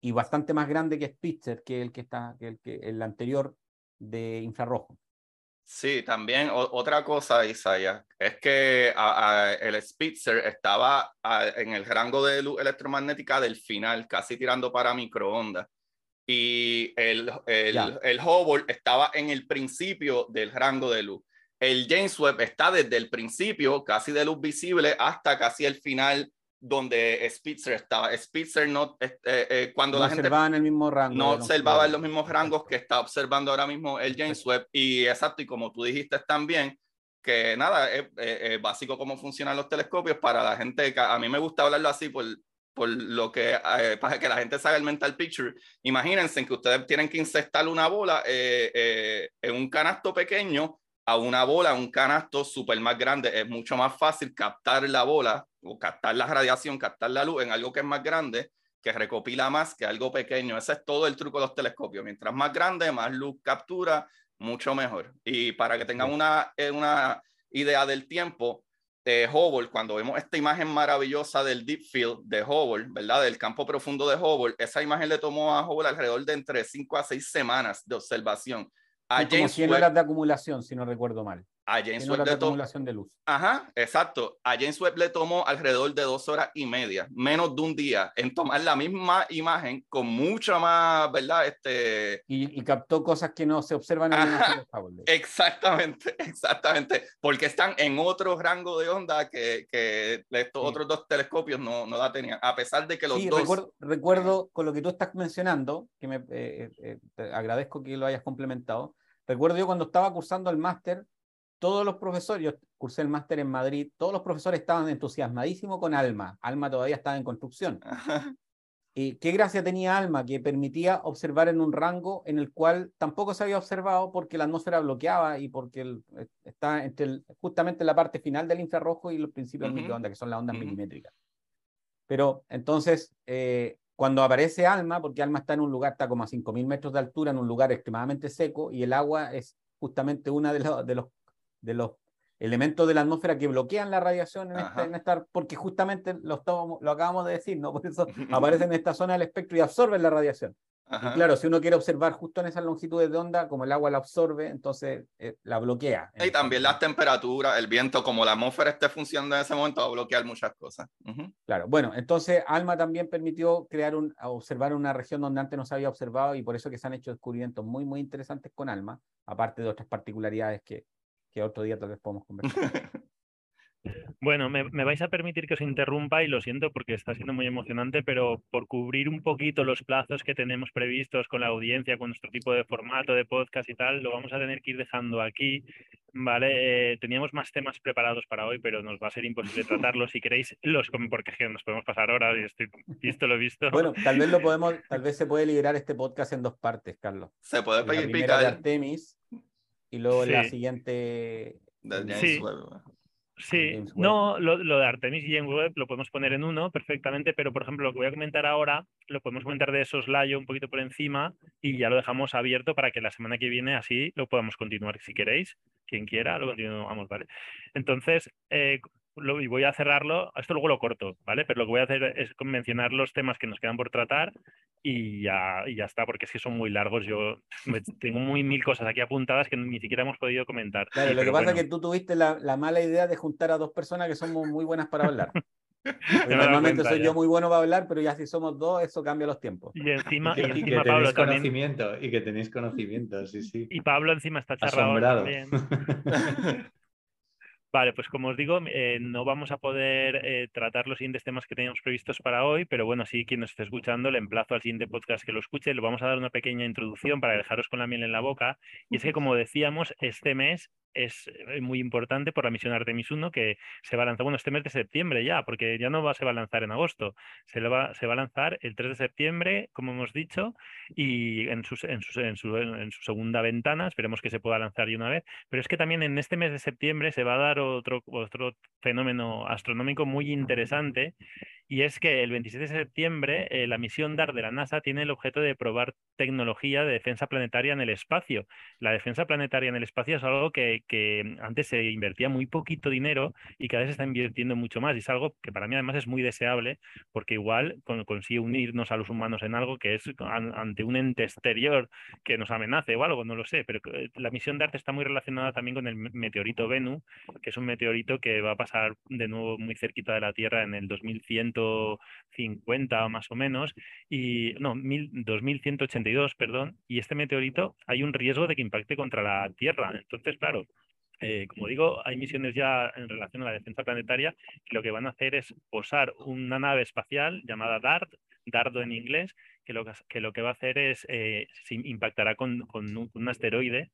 Y bastante más grande que Spitzer, que el que está, que el, que el anterior de infrarrojo. Sí, también otra cosa, Isaiah, es que el Spitzer estaba en el rango de luz electromagnética del final, casi tirando para microondas. Y el, el, el Hubble estaba en el principio del rango de luz el James Webb está desde el principio, casi de luz visible, hasta casi el final donde Spitzer estaba. Spitzer no, eh, eh, cuando la gente en el mismo rango. No observaba en los mismos rangos que está observando ahora mismo el James Webb. Y exacto, y como tú dijiste también, que nada, es, básico cómo funcionan los telescopios para la gente, a mí me gusta hablarlo así por, por lo que, eh, para que la gente haga el mental picture. Imagínense que ustedes tienen que insertar una bola en un canasto pequeño a una bola, un canasto súper más grande, es mucho más fácil captar la bola o captar la radiación, captar la luz en algo que es más grande, que recopila más que algo pequeño. Ese es todo el truco de los telescopios. Mientras más grande, más luz captura, mucho mejor. Y para que tengan una, eh, una idea del tiempo, de Hubble, cuando vemos esta imagen maravillosa del Deep Field de Hubble, ¿verdad? Del campo profundo de Hubble, esa imagen le tomó a Hubble alrededor de entre 5 a 6 semanas de observación a como 100 horas de acumulación, si no recuerdo mal. A James Webb le tomó. de luz. Ajá, exacto. A James Webb le tomó alrededor de dos horas y media, menos de un día, en tomar la misma imagen con mucha más, ¿verdad? Este... Y, captó cosas que no se observan en Ajá, Exactamente, exactamente. Porque están en otro rango de onda que, que estos otros dos telescopios no, no la tenían. A pesar de que los dos. Recuerdo, recuerdo, con lo que tú estás mencionando, que me eh, eh, eh, agradezco que lo hayas complementado. Recuerdo yo cuando estaba cursando el máster todos los profesores, yo cursé el máster en Madrid, todos los profesores estaban entusiasmadísimos con Alma. Alma todavía estaba en construcción. ¿Y qué gracia tenía Alma? Que permitía observar en un rango en el cual tampoco se había observado porque la atmósfera bloqueaba y porque eh, está entre justamente la parte final del infrarrojo y los principios del microondas, que son las ondas milimétricas. Pero entonces, eh, cuando aparece Alma, porque Alma está en un lugar, está como a 5.000 metros de altura, en un lugar extremadamente seco, y el agua es justamente una de, de los de los elementos de la atmósfera que bloquean la radiación en, este, esta, porque justamente lo, lo acabamos de decir, ¿no? Por eso aparecen en esta zona del espectro y absorben la radiación. Y claro, si uno quiere observar justo en esas longitudes de onda, como el agua la absorbe, entonces eh, la bloquea. Y también las temperaturas, el viento, como la atmósfera esté funcionando en ese momento, va a bloquear muchas cosas. Claro, bueno, entonces ALMA también permitió crear un, observar una región donde antes no se había observado y por eso que se han hecho descubrimientos muy, muy interesantes con ALMA, aparte de otras particularidades que, que otro día tal vez podemos conversar. Bueno, me, vais a permitir que os interrumpa y lo siento porque está siendo muy emocionante, pero por cubrir un poquito los plazos que tenemos previstos con la audiencia, con nuestro tipo de formato de podcast y tal, lo vamos a tener que ir dejando aquí. Vale, eh, teníamos más temas preparados para hoy, pero nos va a ser imposible tratarlos. Si queréis, los porque nos podemos pasar horas y estoy visto lo visto. Bueno, tal vez lo podemos, tal vez se puede liberar este podcast en dos partes, Carlos. Se puede pedir de Artemis y luego la siguiente... sí. Sí, no, lo, de Artemis y James Webb lo podemos poner en uno perfectamente, pero por ejemplo lo que voy a comentar ahora lo podemos comentar de esos soslayo un poquito por encima y ya lo dejamos abierto para que la semana que viene así lo podamos continuar si queréis, quien quiera, lo continuamos, ¿vale? Entonces, eh, y voy a cerrarlo, esto luego lo corto, ¿vale? Pero lo que voy a hacer es mencionar los temas que nos quedan por tratar y ya, ya está, porque es que son muy largos. Yo tengo muy mil cosas aquí apuntadas que ni siquiera hemos podido comentar. Claro, lo que pasa es que tú tuviste la, la, mala idea de juntar a dos personas que somos muy buenas para hablar. normalmente soy yo muy bueno para hablar, pero ya si somos dos, eso cambia los tiempos. Y encima, y, que Pablo conocimiento, Y que tenéis conocimiento, sí, sí. Y Pablo encima está charrado también. Vale, pues como os digo, eh, no vamos a poder eh, tratar los siguientes temas que teníamos previstos para hoy, pero bueno, sí, quien nos esté escuchando, le emplazo al siguiente podcast que lo escuche. Le vamos a dar una pequeña introducción para dejaros con la miel en la boca. Y es que, como decíamos, este mes es eh, muy importante por la misión Artemis 1 que se va a lanzar, bueno, este mes de septiembre ya, porque ya no va, se va a lanzar en agosto, se, va, se va a lanzar el 3 de septiembre, como hemos dicho, y en, sus, en, su, en, su, segunda ventana, esperemos que se pueda lanzar ya una vez, pero es que también en este mes de septiembre se va a dar otro, otro fenómeno astronómico muy interesante y es que el 27 de septiembre eh, la misión DART de la NASA tiene el objeto de probar tecnología de defensa planetaria en el espacio. La defensa planetaria en el espacio es algo que, antes se invertía muy poquito dinero y cada vez se está invirtiendo mucho más. Y es algo que para mí además es muy deseable porque igual consigue unirnos a los humanos en algo que es ante un ente exterior que nos amenace o algo, no lo sé. Pero eh, la misión DART está muy relacionada también con el meteorito Venus, que es un meteorito que va a pasar de nuevo muy cerquita de la Tierra en el 2100 2150 más o menos, y no, 2182, perdón, y este meteorito hay un riesgo de que impacte contra la Tierra. Entonces, claro, eh, como digo, hay misiones ya en relación a la defensa planetaria que lo que van a hacer es posar una nave espacial llamada DART, Dardo en inglés, que lo que, lo que va a hacer es eh, impactará con, con, un, asteroide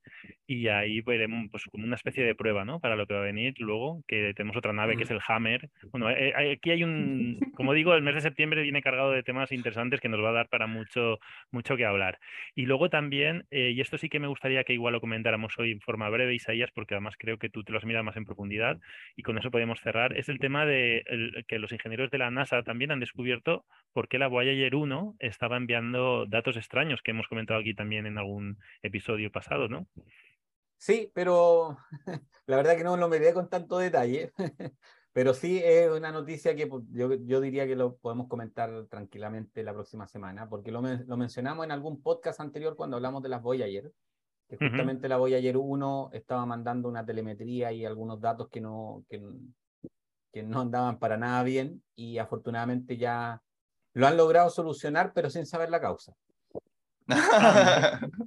y ahí veremos pues, como una especie de prueba ¿no? para lo que va a venir luego, que tenemos otra nave que es el Hammer. Bueno, eh, eh, aquí hay un, como digo, el mes de septiembre viene cargado de temas interesantes que nos va a dar para mucho, mucho que hablar. Y luego también, y esto sí que me gustaría que igual lo comentáramos hoy en forma breve, Isaías, porque además creo que tú te lo has mirado más en profundidad y con eso podemos cerrar, es el tema de que los ingenieros de la NASA también han descubierto por qué la Voyager 1 estaba enviando datos extraños que hemos comentado aquí también en algún episodio pasado, ¿no? Sí, pero la verdad que no lo miré con tanto detalle. Pero sí es una noticia que pues, yo, yo, diría que lo podemos comentar tranquilamente la próxima semana, porque lo, lo, mencionamos en algún podcast anterior cuando hablamos de las Voyager. que justamente la Voyager 1 estaba mandando una telemetría y algunos datos que no, que, que no andaban para nada bien y afortunadamente ya lo han logrado solucionar, pero sin saber la causa.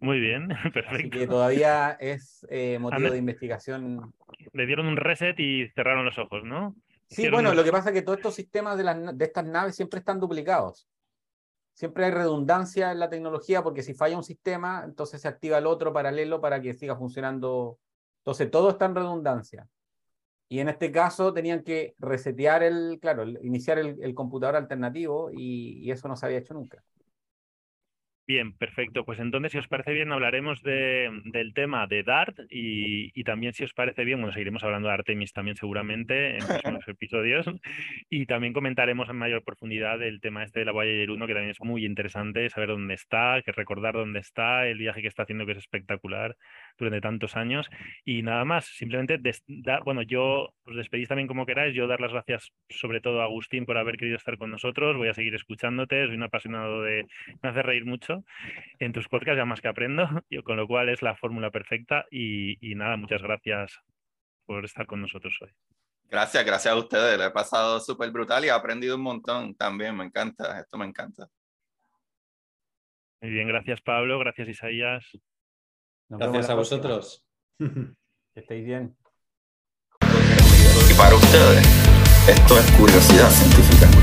Muy bien, perfecto. Así que todavía es eh, motivo de investigación. Le dieron un reset y cerraron los ojos, ¿no? Sí, bueno, lo que pasa es que todos estos sistemas de, las, de estas naves siempre están duplicados siempre hay redundancia en la tecnología porque si falla un sistema, entonces se activa el otro paralelo para que siga funcionando. Entonces todo está en redundancia. Y en este caso tenían que resetear el, claro, iniciar el, computador alternativo y, eso no se había hecho nunca. Bien, perfecto. Pues entonces, si os parece bien, hablaremos del tema de Dart y, también, si os parece bien, bueno, seguiremos hablando de Artemis también seguramente en próximos episodios y también comentaremos en mayor profundidad el tema este de la Voyager 1, que también es muy interesante saber dónde está, que recordar dónde está, el viaje que está haciendo, que es espectacular durante tantos años. Y nada más, simplemente, bueno, yo os despedís también como queráis, yo dar las gracias sobre todo a Agustín por haber querido estar con nosotros, voy a seguir escuchándote, soy un apasionado de, me hace reír mucho en tus podcasts, ya más que aprendo, con lo cual es la fórmula perfecta y, nada, muchas gracias por estar con nosotros hoy. Gracias, gracias a ustedes. Le he pasado súper brutal y he aprendido un montón también. Me encanta, esto me encanta. Muy bien, gracias Pablo, gracias Isaías. Gracias a vosotros. Que estéis bien. Y para ustedes, esto es curiosidad científica.